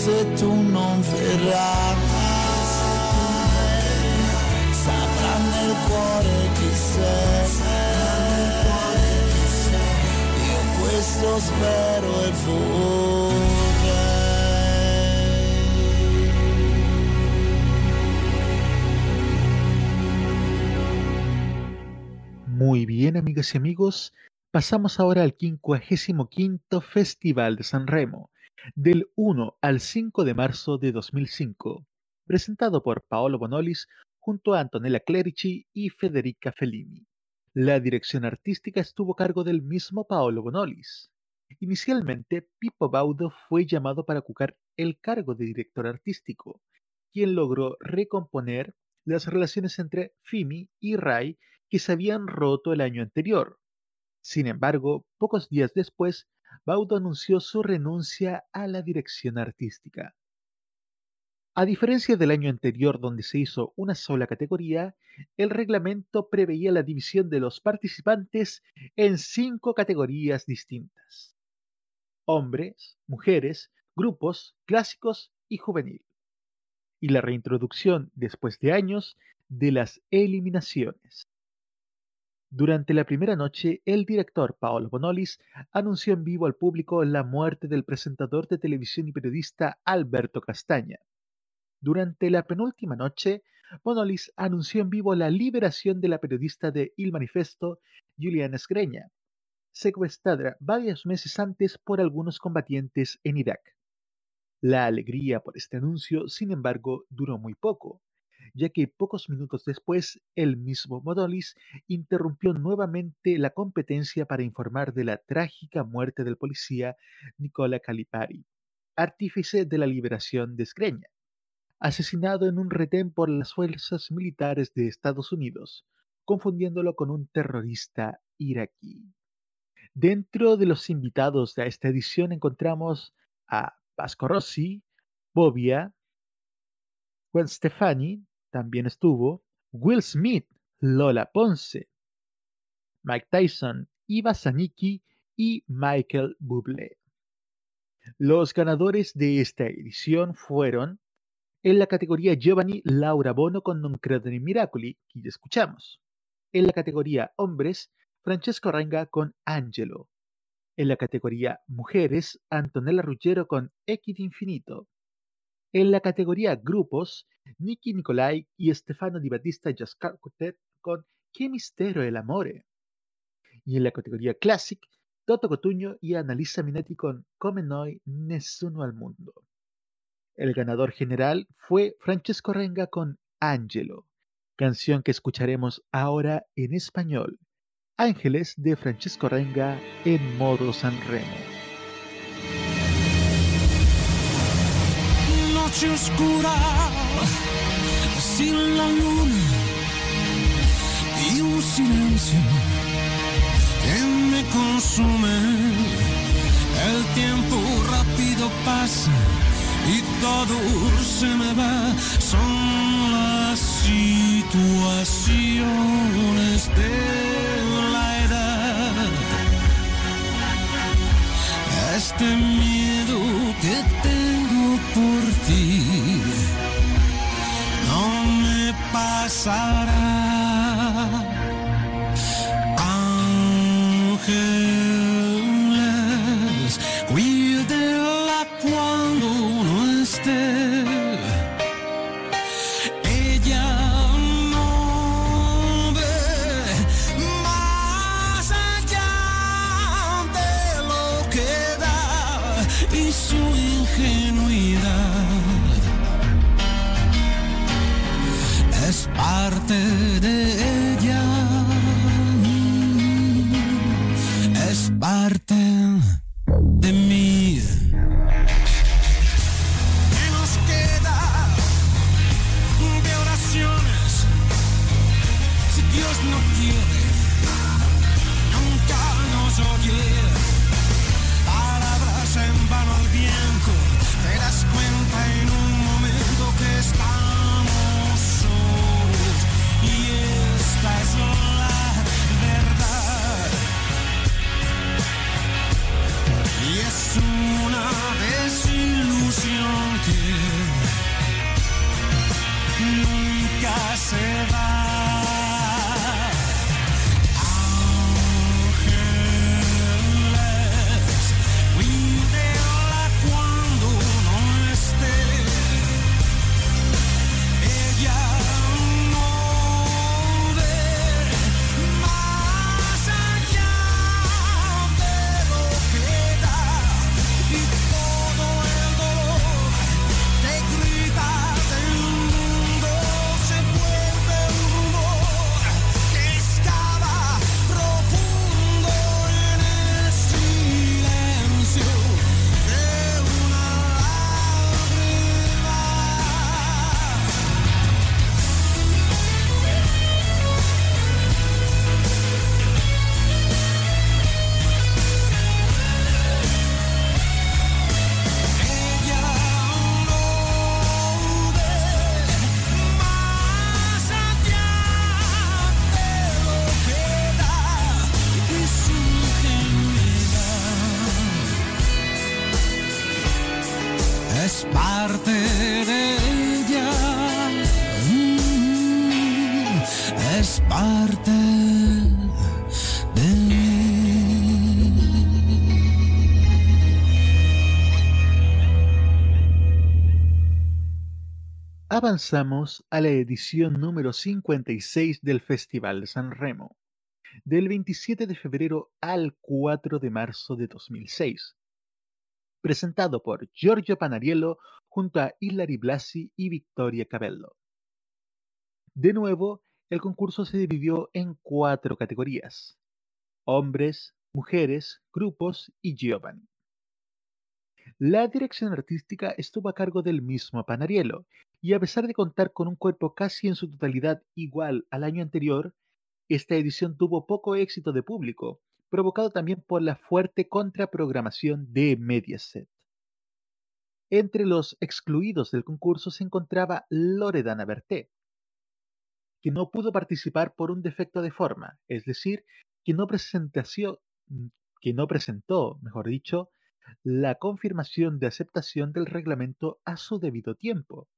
se tu non verrai saprà nel cuore chi sei io questo spero e vorrei Muy bien, amigas y amigos, pasamos ahora al 55 Festival de San Remo, del 1 al 5 de marzo de 2005, presentado por Paolo Bonolis junto a Antonella Clerici y Federica Fellini. La dirección artística estuvo a cargo del mismo Paolo Bonolis. Inicialmente, Pippo Baudo fue llamado para ocupar el cargo de director artístico, quien logró recomponer las relaciones entre Fimi y Rai que se habían roto el año anterior. Sin embargo, pocos días después, Baudo anunció su renuncia a la dirección artística. A diferencia del año anterior donde se hizo una sola categoría, el reglamento preveía la división de los participantes en cinco categorías distintas. Hombres, mujeres, grupos, clásicos y juvenil. Y la reintroducción, después de años, de las eliminaciones. Durante la primera noche, el director Paolo Bonolis anunció en vivo al público la muerte del presentador de televisión y periodista Alberto Castaña. Durante la penúltima noche, Bonolis anunció en vivo la liberación de la periodista de Il Manifesto, Juliana Sgreña, secuestrada varios meses antes por algunos combatientes en Irak. La alegría por este anuncio, sin embargo, duró muy poco, ya que pocos minutos después el mismo Bonolis interrumpió nuevamente la competencia para informar de la trágica muerte del policía Nicola Calipari, artífice de la liberación de Sgreña asesinado en un retén por las fuerzas militares de Estados Unidos, confundiéndolo con un terrorista iraquí. Dentro de los invitados a esta edición encontramos a Pasco Rossi, Bobia, Gwen Stefani, también estuvo, Will Smith, Lola Ponce, Mike Tyson, Iva Zanicki y Michael Bublé. Los ganadores de esta edición fueron en la categoría Giovanni Laura Bono con Non Credo nei Miracoli, que ya escuchamos. En la categoría Hombres, Francesco Renga con Angelo. En la categoría Mujeres, Antonella Ruggiero con Equid Infinito. En la categoría Grupos, Nicky Nicolai y Stefano Di Battista Jascar Quartet con Che Mistero el Amore. Y en la categoría Classic, Toto Cotuño y Annalisa Minetti con Come Noi Nessuno al Mundo. El ganador general fue Francesco Renga con Angelo, canción que escucharemos ahora en español. Ángeles de Francesco Renga en modo San Oscura, sin la luna y un silencio que me consume. El tiempo rápido pasa y todo se me va. Son las situaciones de la edad. Este miedo que tengo passará. Avanzamos a la edición número 56 del Festival de San Remo, del 27 de febrero al 4 de marzo de 2006, presentado por Giorgio Panariello junto a Hilary Blasi y Victoria Cabello. De nuevo, el concurso se dividió en cuatro categorías: hombres, mujeres, grupos y Giovanni. La dirección artística estuvo a cargo del mismo Panariello, y a pesar de contar con un cuerpo casi en su totalidad igual al año anterior, esta edición tuvo poco éxito de público, provocado también por la fuerte contraprogramación de Mediaset. Entre los excluidos del concurso se encontraba Loredana Berté, que no pudo participar por un defecto de forma, es decir, que no, que no presentó, mejor dicho, la confirmación de aceptación del reglamento a su debido tiempo.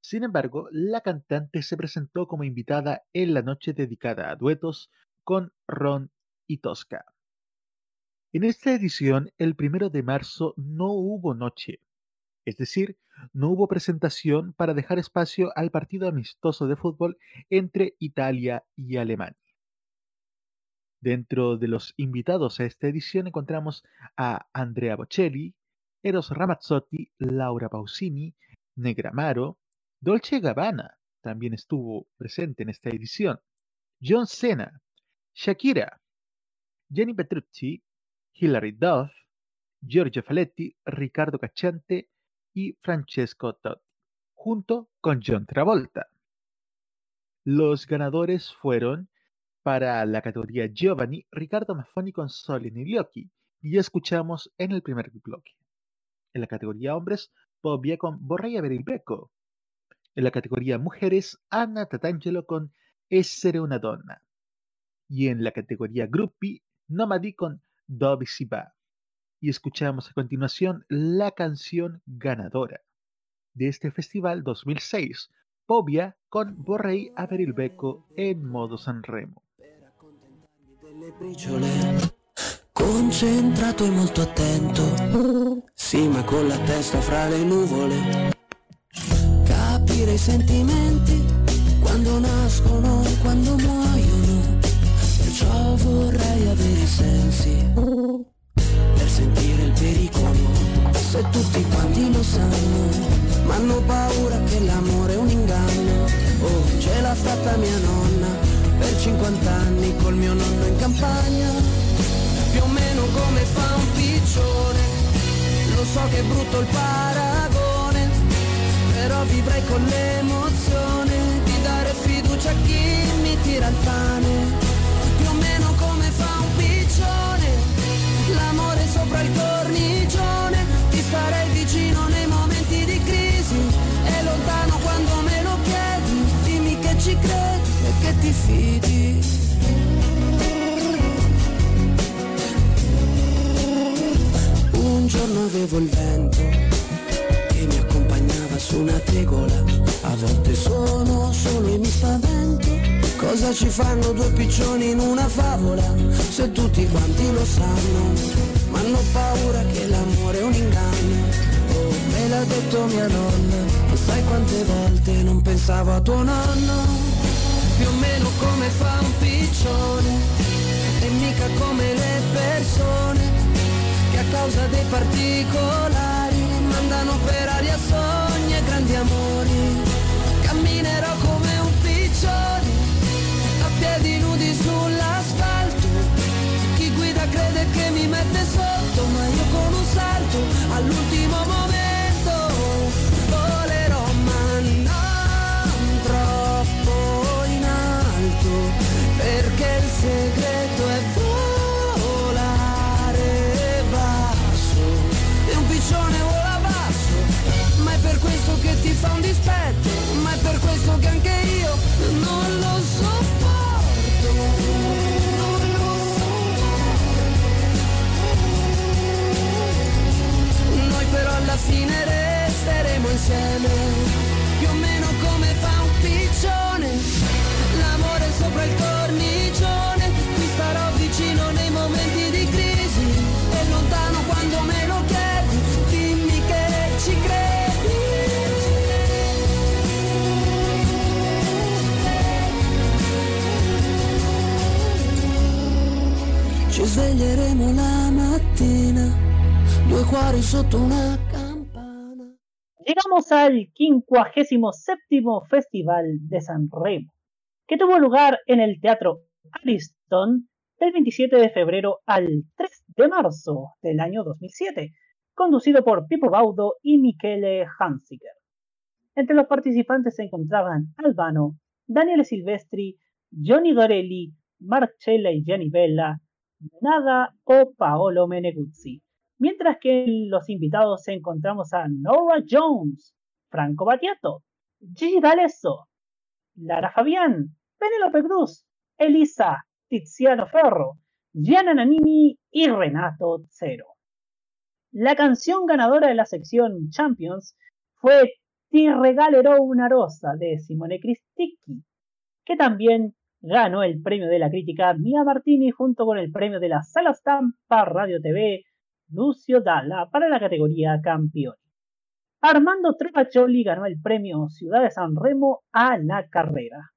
Sin embargo, la cantante se presentó como invitada en la noche dedicada a duetos con Ron y Tosca. En esta edición, el primero de marzo no hubo noche, es decir, no hubo presentación para dejar espacio al partido amistoso de fútbol entre Italia y Alemania. Dentro de los invitados a esta edición encontramos a Andrea Bocelli, Eros Ramazzotti, Laura Pausini, Negramaro, Dolce Gabbana también estuvo presente en esta edición, John Cena, Shakira, Jenny Petrucci, Hilary Duff, Giorgio Faletti, Ricardo Cacciante y Francesco Totti, junto con John Travolta. Los ganadores fueron para la categoría Giovanni, Ricardo Maffoni con Solin y Lioki, y ya escuchamos en el primer bloque. En la categoría hombres, Bobia con Borrella Berilbeco. En la categoría mujeres, Anna Tatangelo con Essere una donna. Y en la categoría gruppi, Nomadi con Dove si va. Y escuchamos a continuación la canción ganadora de este festival 2006, Pobia con il becco en modo Sanremo. Delle briciole. Concentrato e molto attento. Sì ma con la testa fra le nuvole. Capire i sentimenti Quando nascono e quando muoiono. Perciò vorrei avere i sensi Per sentire il pericolo. Se tutti quanti lo sanno Ma hanno paura che l'amore è un inganno. Oh, ce l'ha fatta mia nonna 50 anni col mio nonno in campagna. Più o meno come fa un piccione. Lo so che è brutto il paragone Però vivrei con l'emozione Di dare fiducia a chi mi tira il pane. Più o meno come fa un piccione L'amore sopra il cornicione. Ti starei vicino nei momenti di crisi E lontano quando me lo chiedi. Dimmi che ci credi che ti fidi Un giorno avevo il vento che mi accompagnava su una tegola. A volte sono solo e mi spavento. Cosa ci fanno due piccioni in una favola? Se tutti quanti lo sanno, ma hanno paura che l'amore è un inganno. Oh, me l'ha detto mia nonna, ma sai quante volte non pensavo a tuo nonno? Più o meno come fa un piccione, e mica come le persone che a causa dei particolari mandano per aria sogni e grandi amori. Camminerò come un piccione, a piedi nudi sull'asfalto. Chi guida crede che mi mette sotto, ma io con un salto all'ultimo momento fa un dispetto, ma è per questo che anche io non lo sopporto. Non lo sopporto. Noi però alla fine resteremo insieme, La mattina, due cuori sotto una campana. Llegamos al 57 Festival de San Remo, que tuvo lugar en el Teatro Ariston del 27 de febrero al 3 de marzo del año 2007, conducido por Pippo Baudo y Michele Hansiger. Entre los participantes se encontraban Albano, Daniele Silvestri, Johnny Dorelli, Marcella y Gianni Bella, Nada o Paolo Meneguzzi. Mientras que en los invitados encontramos a Nora Jones, Franco Battiato, Gigi D'Alessio, Lara Fabián, Penelope Cruz, Elisa, Tiziano Ferro, Gianna Nannini y Renato Zero. La canción ganadora de la sección Champions fue Ti regalerò una rosa de Simone Cristicchi, que también ganó el premio de la crítica Mia Martini junto con el premio de la Sala Stampa Radio TV Lucio Dalla para la categoría Campioni. Armando Trepaccioli ganó el premio Ciudad de San Remo a la carrera.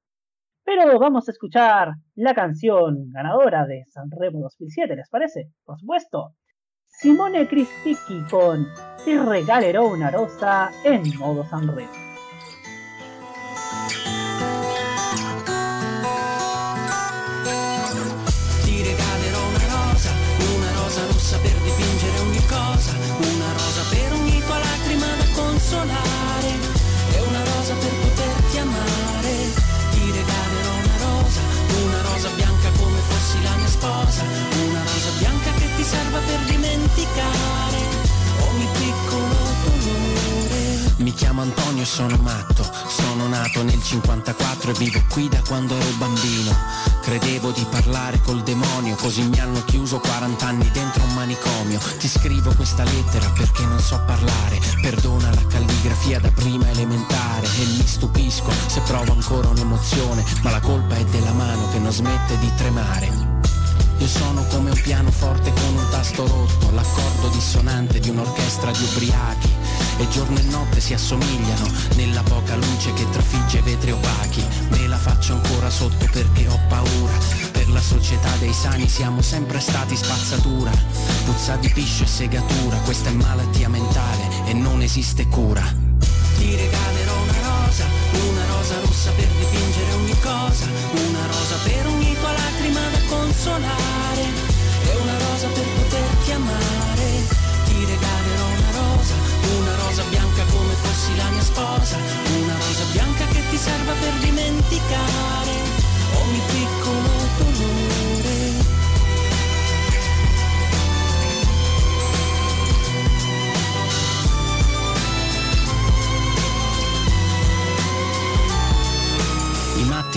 Pero vamos a escuchar la canción ganadora de San Remo 2007, ¿les parece? Por supuesto. Simone Cristicchi con Ti regalerò una rosa en modo San Remo. saper dipingere ogni cosa, una rosa per ogni tua lacrima da consolare, e una rosa per poterti amare, ti regalerò una rosa, una rosa bianca come fossi la mia sposa, una rosa bianca che ti serva per dimenticare. Antonio e sono matto, sono nato nel 54 e vivo qui da quando ero bambino. Credevo di parlare col demonio, così mi hanno chiuso 40 anni dentro un manicomio. Ti scrivo questa lettera perché non so parlare, perdona la calligrafia da prima elementare e mi stupisco se provo ancora un'emozione, ma la colpa è della mano che non smette di tremare. Io sono come un pianoforte con un tasto rotto, l'accordo dissonante di un'orchestra di ubriachi. E giorno e notte si assomigliano nella poca luce che trafigge vetri opachi. Me la faccio ancora sotto perché ho paura. Per la società dei sani siamo sempre stati spazzatura. Puzza di piscio e segatura, questa è malattia mentale e non esiste cura. Ti regalerò una rosa, una rosa rossa per dipingere ogni cosa, una rosa per lacrima da consolare, e una rosa per poterti amare. Ti regalerò una rosa, una rosa bianca come fossi la mia sposa, una rosa bianca che ti serva per dimenticare ogni piccolo dolore.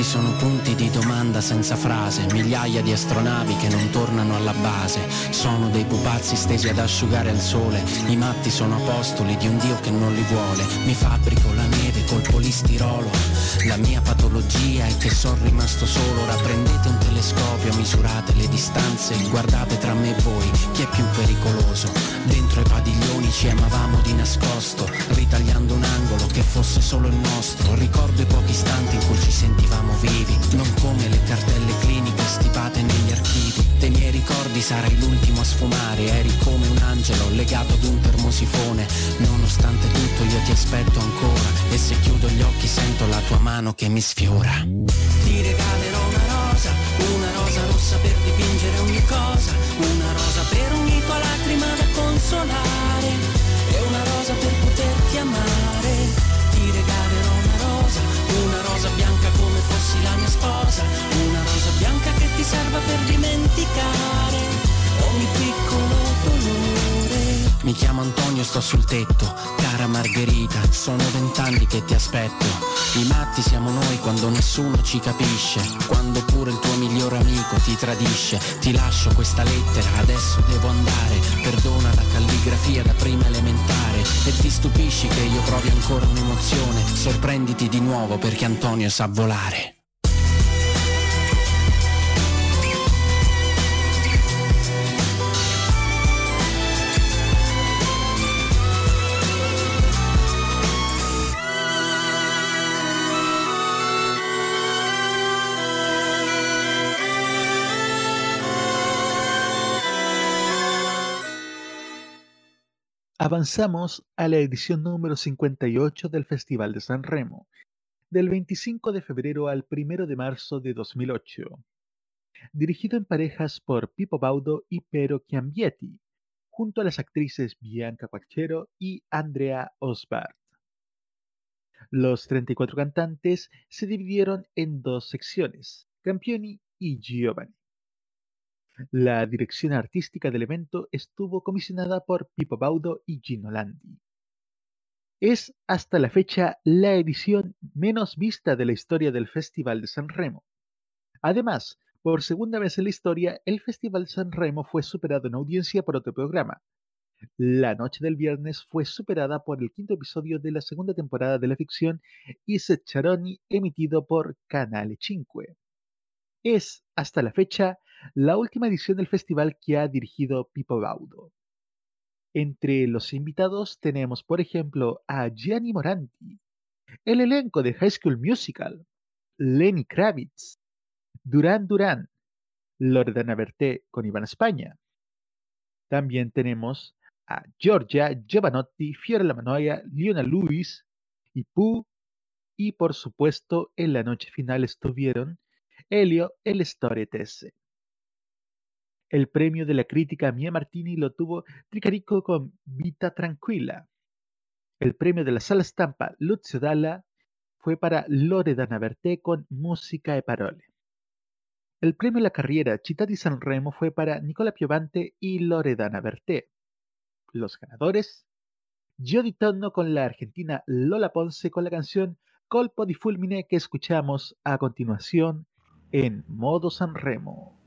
I matti sono punti di domanda senza frase, migliaia di astronavi che non tornano alla base, sono dei pupazzi stesi ad asciugare al sole, i matti sono apostoli di un Dio che non li vuole, mi fabbrico la neve col polistirolo, la mia patologia è che sono rimasto solo, ora prendete un telescopio, misurate distanze, guardate tra me e voi, chi è più pericoloso, dentro ai padiglioni ci amavamo di nascosto, ritagliando un angolo che fosse solo il nostro, ricordo i pochi istanti in cui ci sentivamo vivi, non come le cartelle cliniche stipate negli archivi. Dei miei ricordi sarai l'ultimo a sfumare, eri come un angelo legato ad un termosifone. Nonostante tutto io ti aspetto ancora e se chiudo gli occhi sento la tua mano che mi sfiora. Ti regalerò ogni cosa, una rosa per ogni tua lacrima da consolare, e una rosa per poterti amare. Ti regalerò una rosa, una rosa bianca come fossi la mia sposa, una rosa bianca che ti serva per dimenticare ogni piccolo dolore. Mi chiamo Antonio, sto sul tetto, cara Margherita, sono vent'anni che ti aspetto. I matti siamo noi quando nessuno ci capisce, quando pure il tuo migliore amico ti tradisce. Ti lascio questa lettera, adesso devo andare, perdona la calligrafia da prima elementare e ti stupisci che io provi ancora un'emozione, sorprenditi di nuovo perché Antonio sa volare. Avanzamos a la edición número 58 del Festival de San Remo, del 25 de febrero al 1 de marzo de 2008. Dirigido en parejas por Pippo Baudo y Pero Chiambietti, junto a las actrices Bianca Quacchero y Andrea Osbart. Los 34 cantantes se dividieron en dos secciones, Campioni y Giovanni. La dirección artística del evento estuvo comisionada por Pippo Baudo y Gino Landi. Es hasta la fecha la edición menos vista de la historia del Festival de San Remo. Además, por segunda vez en la historia, el Festival de San Remo fue superado en audiencia por otro programa. La noche del viernes fue superada por el quinto episodio de la segunda temporada de la ficción I Secciaroni emitido por Canale 5. Es, hasta la fecha, la última edición del festival que ha dirigido Pippo Baudo. Entre los invitados tenemos, por ejemplo, a Gianni Moranti, el elenco de High School Musical, Lenny Kravitz, Duran Duran, Loredana Berté con Iván España. También tenemos a Giorgia Giovanotti, Fiorella Manoia, Leona Lewis y Pooh. Y por supuesto, en la noche final estuvieron Elio el Storetese. El premio de la crítica Mia Martini lo tuvo Tricarico con Vita Tranquilla. El premio de la sala stampa Lucio Dalla fue para Loredana Berté con Música e Parole. El premio de la carrera di Sanremo fue para Nicola Piovante y Loredana Berté. Los ganadores: Jody Tonno con la argentina Lola Ponce con la canción Colpo di Fulmine que escuchamos a continuación en modo Sanremo.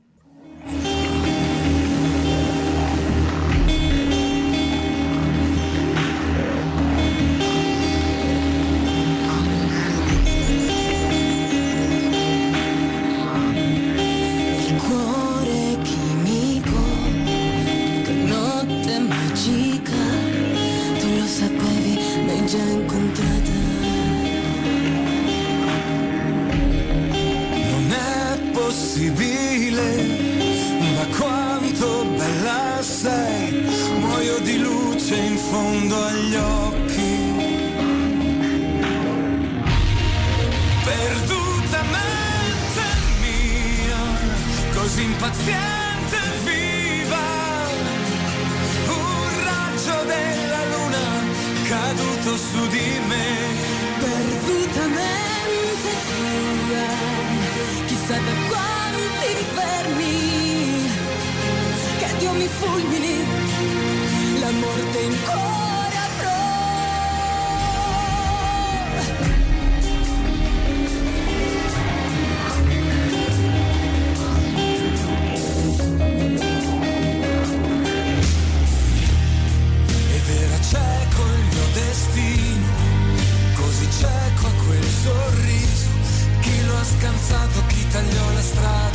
Così impaziente e viva, un raggio della luna caduto su di me. Perdutamente tua, chissà da quanti inferni, che Dio mi fulmini, la morte in sorriso. Chi lo ha scansato, chi tagliò la strada.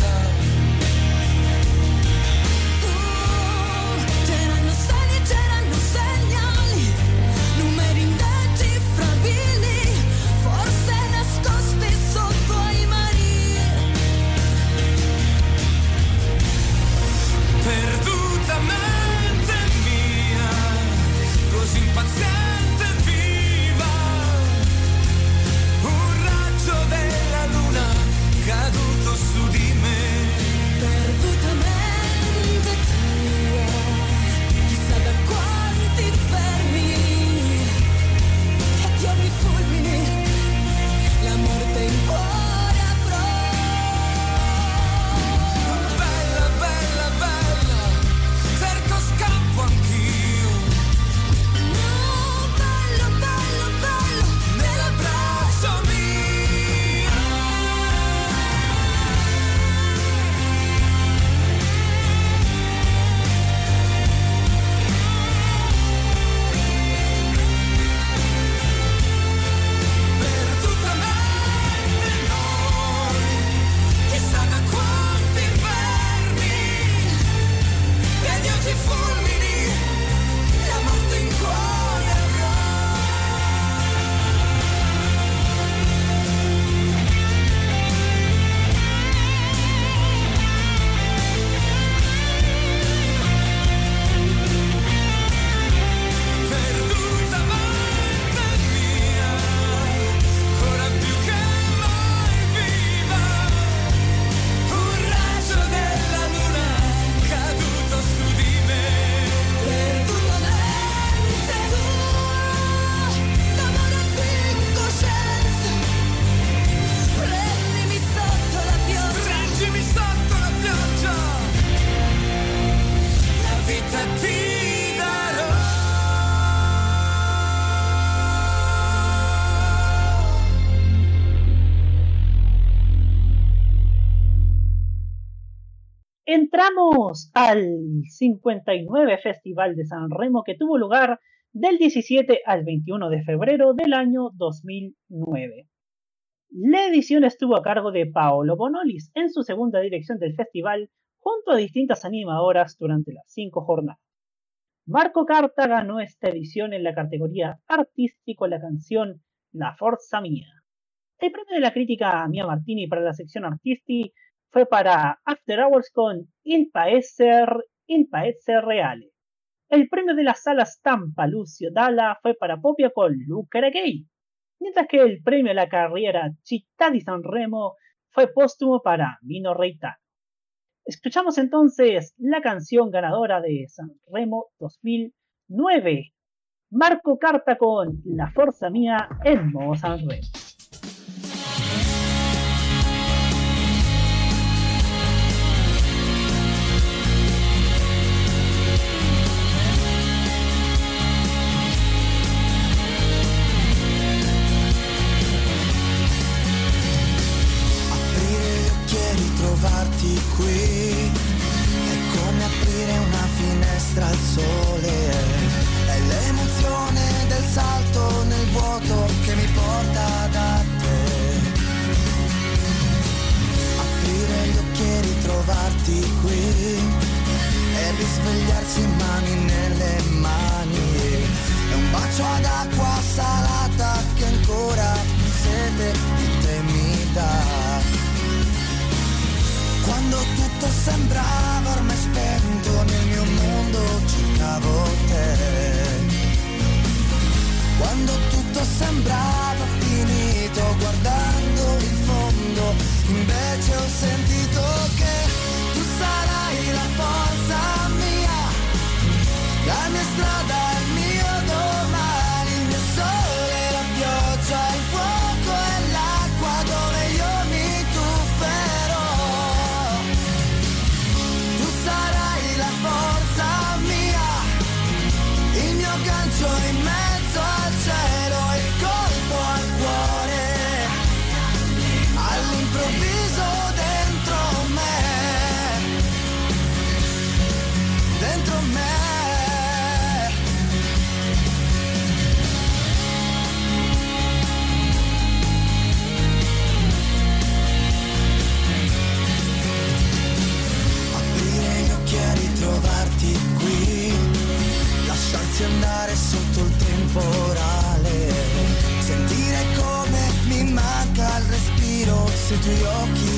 Al 59 Festival de San Remo que tuvo lugar del 17 al 21 de febrero del año 2009. La edición estuvo a cargo de Paolo Bonolis en su segunda dirección del festival junto a distintas animadoras durante las cinco jornadas. Marco Carta ganó esta edición en la categoría artístico la canción La Forza Mía. El premio de la crítica Mia Martini para la sección Artisti fue para After Hours con Il Paese, Il Paese Reale. El premio de la sala Stampa Lucio Dalla fue para Popia con Luca Gay. Mientras que el premio de la carrera Città di Sanremo fue póstumo para Mino Reitano. Escuchamos entonces la canción ganadora de Sanremo 2009. Marco Carta con La Forza Mía en modo Sanremo. È un bacio ad acqua salata che ancora mi sete di te mi dà. Quando tutto sembrava ormai spento nel mio mondo cercavo te. Quando tutto sembrava temporale, sentire come mi manca il respiro se i tuoi occhi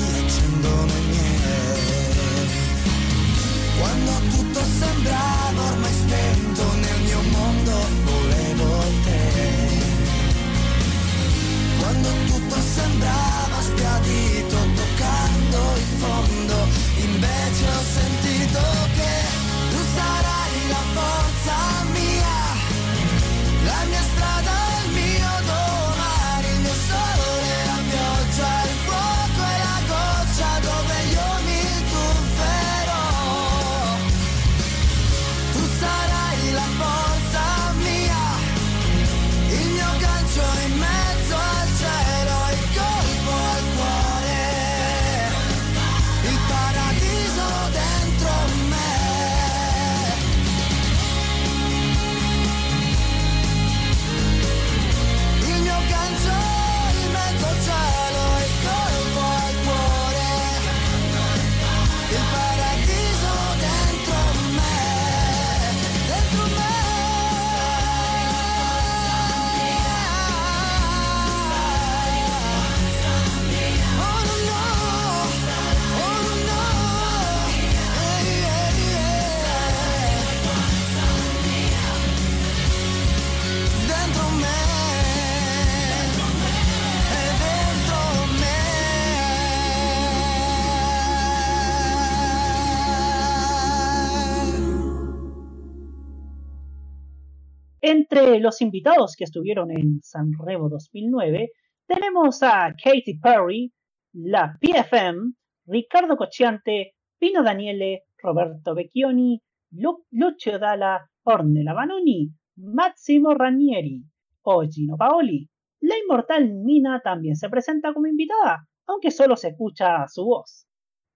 Entre los invitados que estuvieron en Sanremo 2009 tenemos a Katy Perry, la PFM, Ricardo Cocciante, Pino Daniele, Roberto Vecchioni, Lu- Lucio Dalla, Ornella Vanoni, Massimo Ranieri o Gino Paoli. La inmortal Mina también se presenta como invitada, aunque solo se escucha su voz.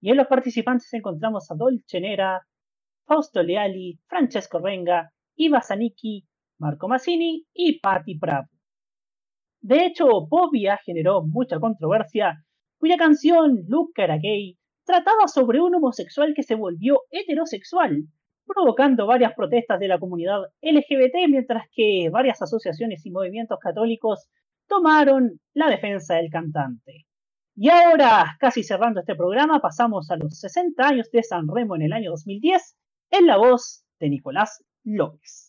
Y en los participantes encontramos a Dolce Nera, Fausto Leali, Francesco Renga, Iva Zanicchi, Marco Massini y Patti Pravo. De hecho, Bobia generó mucha controversia, cuya canción Luca era gay trataba sobre un homosexual que se volvió heterosexual, provocando varias protestas de la comunidad LGBT, mientras que varias asociaciones y movimientos católicos tomaron la defensa del cantante. Y ahora, casi cerrando este programa, pasamos a los 60 años de San Remo en el año 2010, en la voz de Nicolás López.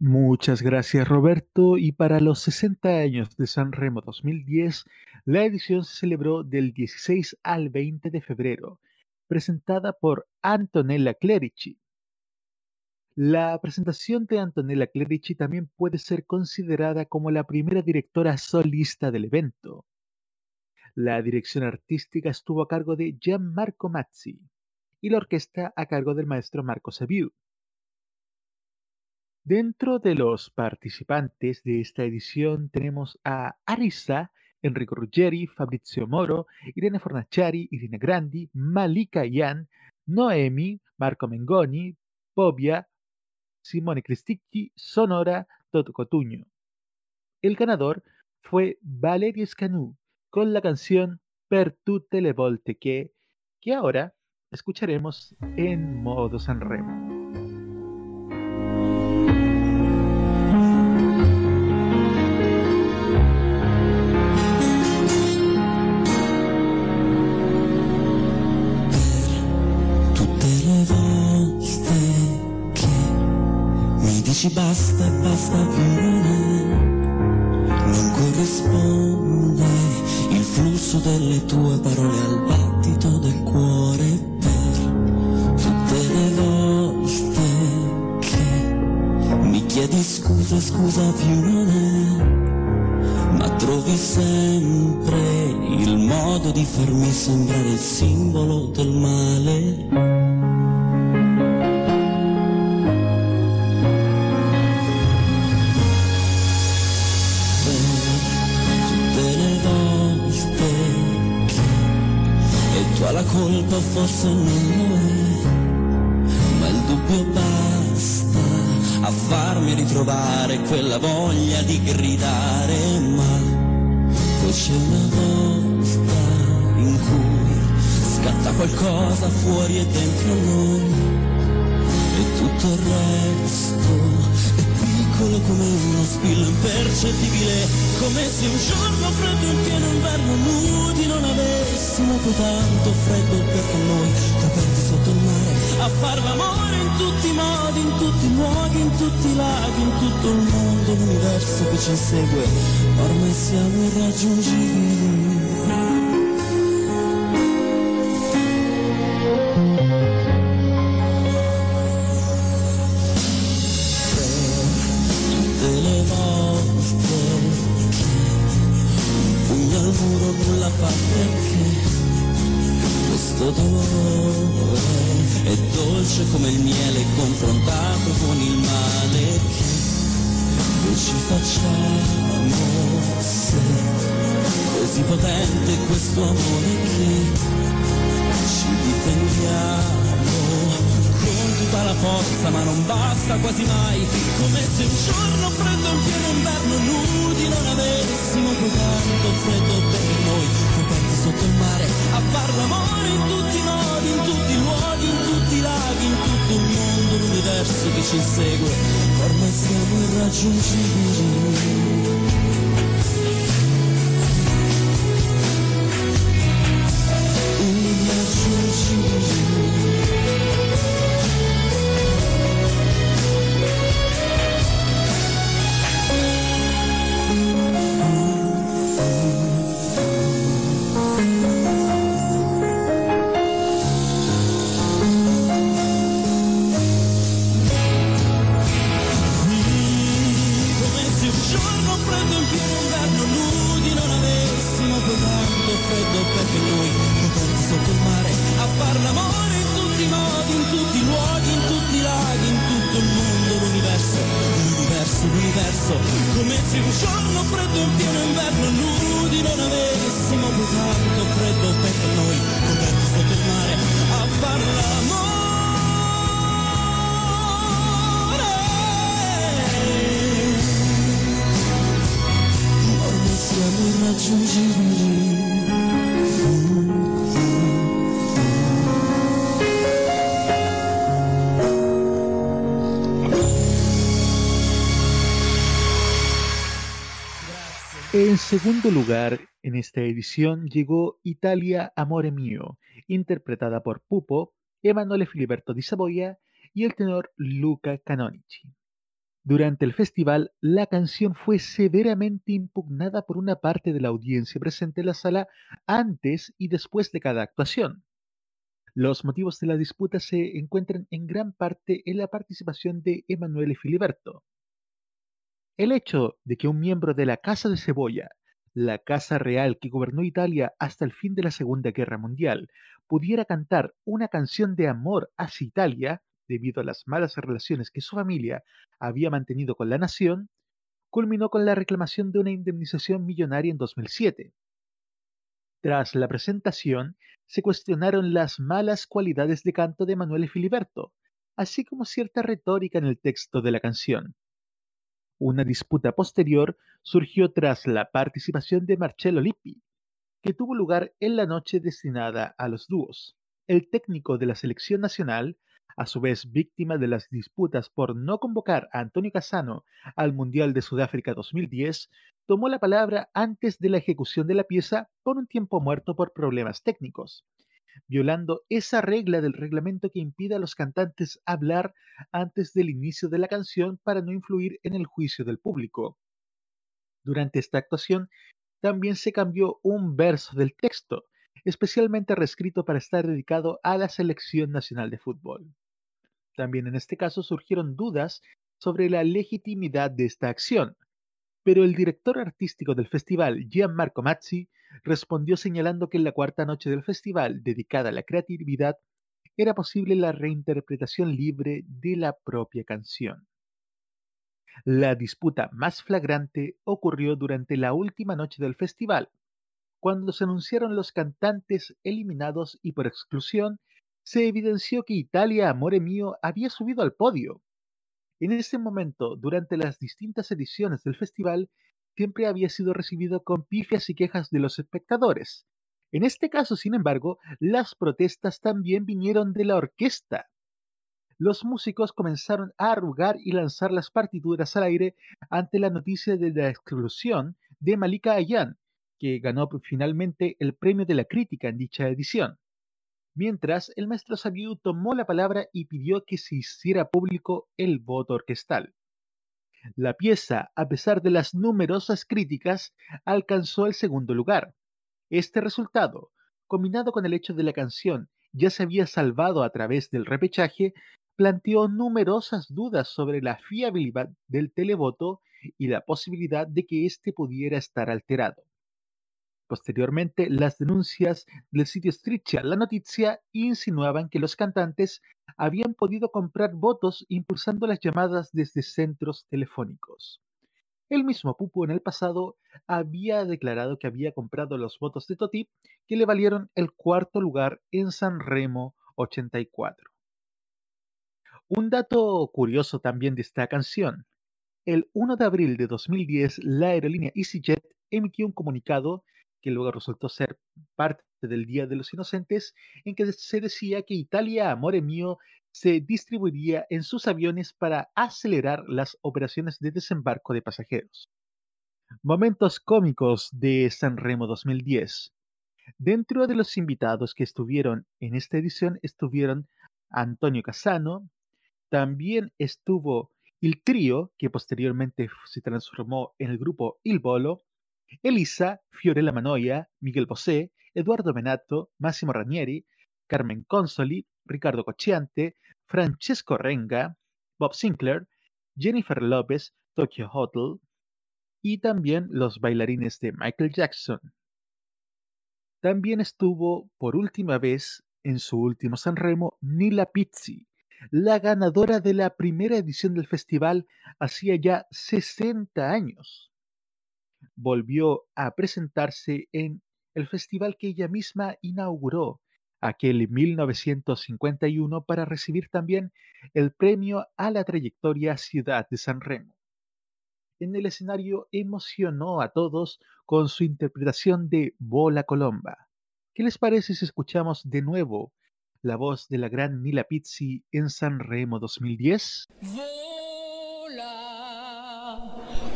Muchas gracias Roberto y para los 60 años de San Remo 2010, la edición se celebró del 16 al 20 de febrero, presentada por Antonella Clerici. La presentación de Antonella Clerici también puede ser considerada como la primera directora solista del evento. La dirección artística estuvo a cargo de Gianmarco Mazzi y la orquesta a cargo del maestro Marco Saviu. Dentro de los participantes de esta edición tenemos a Arisa, Enrico Ruggeri, Fabrizio Moro, Irene Fornaciari, Irina Grandi, Malika Yan, Noemi, Marco Mengoni, Bobia, Simone Cristicchi Sonora Cotuño. El ganador fue Valerio Scanu con la canción Per tutte le volte che, que ahora escucharemos en modo Sanremo. Basta basta è, non corrisponde il flusso delle tue parole al battito del cuore per tutte le volte che mi chiedi scusa, scusa più non è, ma trovi sempre il modo di farmi sembrare il simbolo del male. Lo è ma il dubbio basta a farmi ritrovare quella voglia di gridare ma poi c'è una volta in cui scatta qualcosa fuori e dentro noi e tutto il resto è piccolo come uno spillo impercettibile come se un giorno freddo in pieno inverno nudi non avessimo poi tanto freddo per noi. Coperti sotto il mare a far l'amore in tutti i modi in tutti i luoghi in tutti i laghi in tutto il mondo l'universo che ci insegue ormai siamo irraggiungibili basta quasi mai come se un giorno freddo in pieno inverno nudi non avessimo più tanto freddo per noi coperti sotto il mare a far l'amore in tutti i modi in tutti i luoghi in tutti i laghi in tutto il mondo l'universo che ci insegue ormai siamo irraggiungibili En segundo lugar, en esta edición llegó Italia Amore Mio, interpretada por Pupo, Emanuele Filiberto di Savoia y el tenor Luca Canonici. Durante el festival, la canción fue severamente impugnada por una parte de la audiencia presente en la sala antes y después de cada actuación. Los motivos de la disputa se encuentran en gran parte en la participación de Emanuele Filiberto. El hecho de que un miembro de la Casa de Cebolla, la casa real que gobernó Italia hasta el fin de la Segunda Guerra Mundial, pudiera cantar una canción de amor hacia Italia, debido a las malas relaciones que su familia había mantenido con la nación, culminó con la reclamación de una indemnización millonaria en 2007. Tras la presentación, se cuestionaron las malas cualidades de canto de Manuel Filiberto, así como cierta retórica en el texto de la canción. Una disputa posterior surgió tras la participación de Marcello Lippi, que tuvo lugar en la noche destinada a los dúos. El técnico de la selección nacional, a su vez víctima de las disputas por no convocar a Antonio Casano al Mundial de Sudáfrica 2010, tomó la palabra antes de la ejecución de la pieza por un tiempo muerto por problemas técnicos violando esa regla del reglamento que impide a los cantantes hablar antes del inicio de la canción para no influir en el juicio del público. Durante esta actuación, también se cambió un verso del texto, especialmente reescrito para estar dedicado a la selección nacional de fútbol. También en este caso surgieron dudas sobre la legitimidad de esta acción, pero el director artístico del festival, Gianmarco Mazzi, respondió señalando que en la cuarta noche del festival, dedicada a la creatividad, era posible la reinterpretación libre de la propia canción. La disputa más flagrante ocurrió durante la última noche del festival, cuando se anunciaron los cantantes eliminados y por exclusión se evidenció que Italia Amore Mío había subido al podio. En ese momento, durante las distintas ediciones del festival, siempre había sido recibido con pifias y quejas de los espectadores. En este caso, sin embargo, las protestas también vinieron de la orquesta. Los músicos comenzaron a arrugar y lanzar las partituras al aire ante la noticia de la exclusión de Malika Ayan, que ganó finalmente el premio de la crítica en dicha edición. Mientras, el maestro Sabiu tomó la palabra y pidió que se hiciera público el voto orquestal. La pieza, a pesar de las numerosas críticas, alcanzó el segundo lugar. Este resultado, combinado con el hecho de la canción ya se había salvado a través del repechaje, planteó numerosas dudas sobre la fiabilidad del televoto y la posibilidad de que éste pudiera estar alterado. Posteriormente, las denuncias del sitio Stritcha La Noticia insinuaban que los cantantes habían podido comprar votos impulsando las llamadas desde centros telefónicos. El mismo Pupo en el pasado había declarado que había comprado los votos de Totip que le valieron el cuarto lugar en San Remo 84. Un dato curioso también de esta canción. El 1 de abril de 2010, la aerolínea EasyJet emitió un comunicado que luego resultó ser parte del Día de los Inocentes, en que se decía que Italia, Amore Mío, se distribuiría en sus aviones para acelerar las operaciones de desembarco de pasajeros. Momentos cómicos de San Remo 2010. Dentro de los invitados que estuvieron en esta edición estuvieron Antonio Casano, también estuvo el trío, que posteriormente se transformó en el grupo Il Bolo, Elisa, Fiorella Manoia, Miguel Bosé, Eduardo Menato, Massimo Ranieri, Carmen Consoli, Ricardo Cocciante, Francesco Renga, Bob Sinclair, Jennifer López, Tokyo Hotel y también los bailarines de Michael Jackson. También estuvo por última vez en su último Sanremo Nila Pizzi, la ganadora de la primera edición del festival hacía ya 60 años volvió a presentarse en el festival que ella misma inauguró aquel 1951 para recibir también el premio a la trayectoria Ciudad de San Remo. En el escenario emocionó a todos con su interpretación de Bola Colomba. ¿Qué les parece si escuchamos de nuevo la voz de la gran Nila Pizzi en San Remo 2010?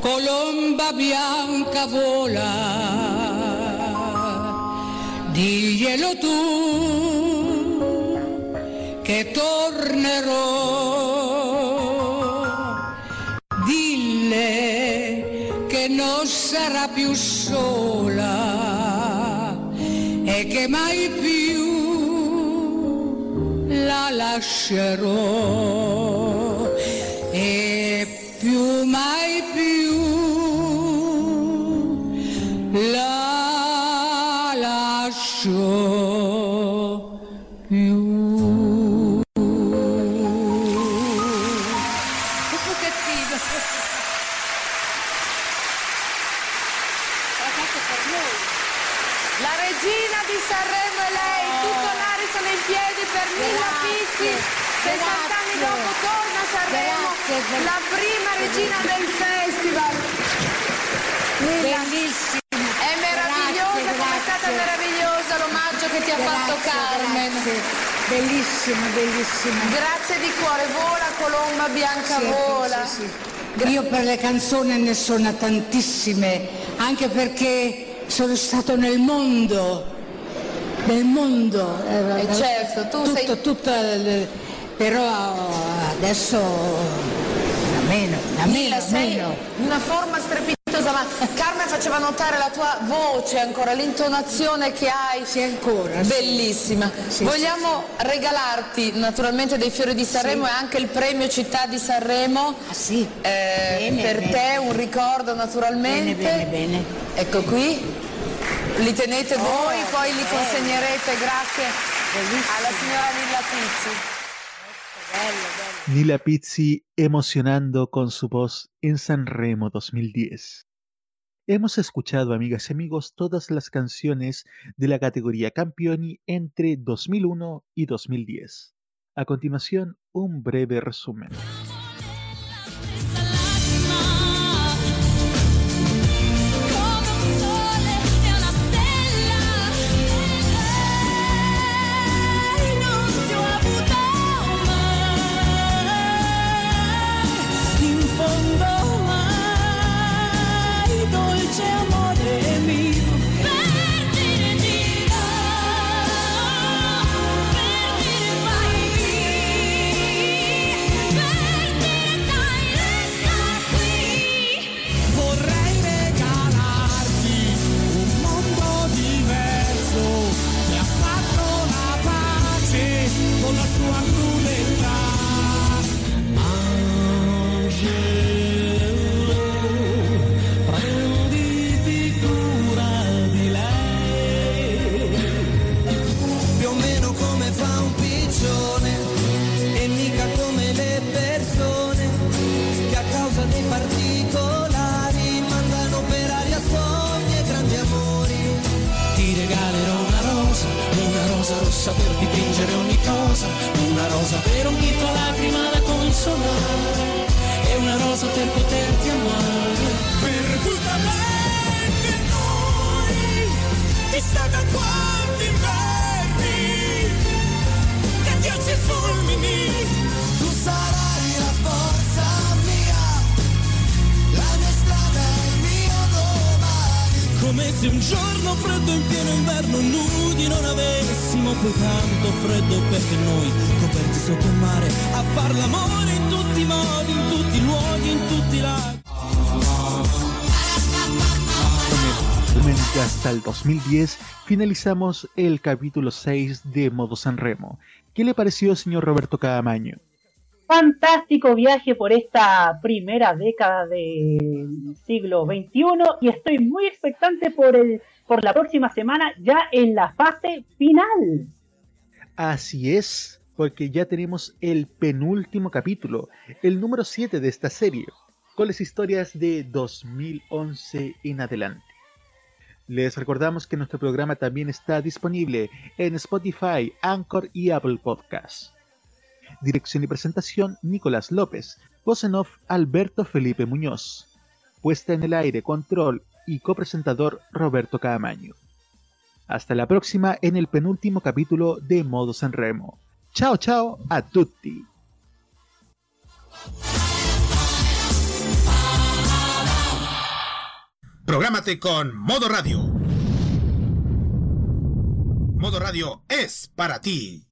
Colomba bianca vola, diglielo tu che tornerò, dille che non sarà più sola e che mai più la lascerò Bellissimo, bellissimo. Grazie di cuore, vola colomba bianca, Sì, vola. sì, sì. Io per le canzoni ne sono tantissime, anche perché sono stato nel mondo, nel mondo. eh, Eh, certo, tu tutto, sei- tutto il- però adesso da meno, da meno, sei meno. una forma strepitosa, ma Carmen faceva notare la tua voce ancora, l'intonazione che hai. Sì, ancora. sì. Bellissima. Sì, Vogliamo regalarti naturalmente dei fiori di Sanremo Sì. e anche il premio Città di Sanremo. Ah, sì. Eh, Bene, per bene. te un ricordo naturalmente. Bene, bene, bene. Ecco qui. Li tenete Oh, voi, poi li bello. consegnerete grazie Bellissimo. alla signora Lilla Pizzi. Nila Pizzi emocionando con su voz en Sanremo 2010. Hemos escuchado, amigas y amigos, todas las canciones de la categoría Campioni entre 2001 y 2010. A continuación, un breve resumen. Rosa rossa per dipingere ogni cosa, una rosa per ogni tua lacrima da consolare, e una rosa per poterti amare. Perdutamente noi, chissà da quanti inverni, che addio fulmini, tu sarai Come se un giorno freddo in pieno inverno nudi non avessimo poi tanto freddo perché noi coperti sotto il mare a far l'amore in tutti i modi, in tutti i luoghi, in tutti i laghi. Hasta el 2010 finalizamos el capítulo 6 de Modo Sanremo. ¿Qué le pareció, señor Roberto Cadamaño? Fantástico viaje por esta primera década del siglo XXI y estoy muy expectante por, el, por la próxima semana ya en la fase final. Así es, porque ya tenemos el penúltimo capítulo, el número 7 de esta serie, con las historias de 2011 en adelante. Les recordamos que nuestro programa también está disponible en Spotify, Anchor y Apple Podcasts. Dirección y presentación Nicolás López, voz en off Alberto Felipe Muñoz, puesta en el aire, control y copresentador Roberto Caamaño. Hasta la próxima en el penúltimo capítulo de Modo Sanremo. Chao chao a tutti. Prográmate con Modo Radio. Modo Radio es para ti.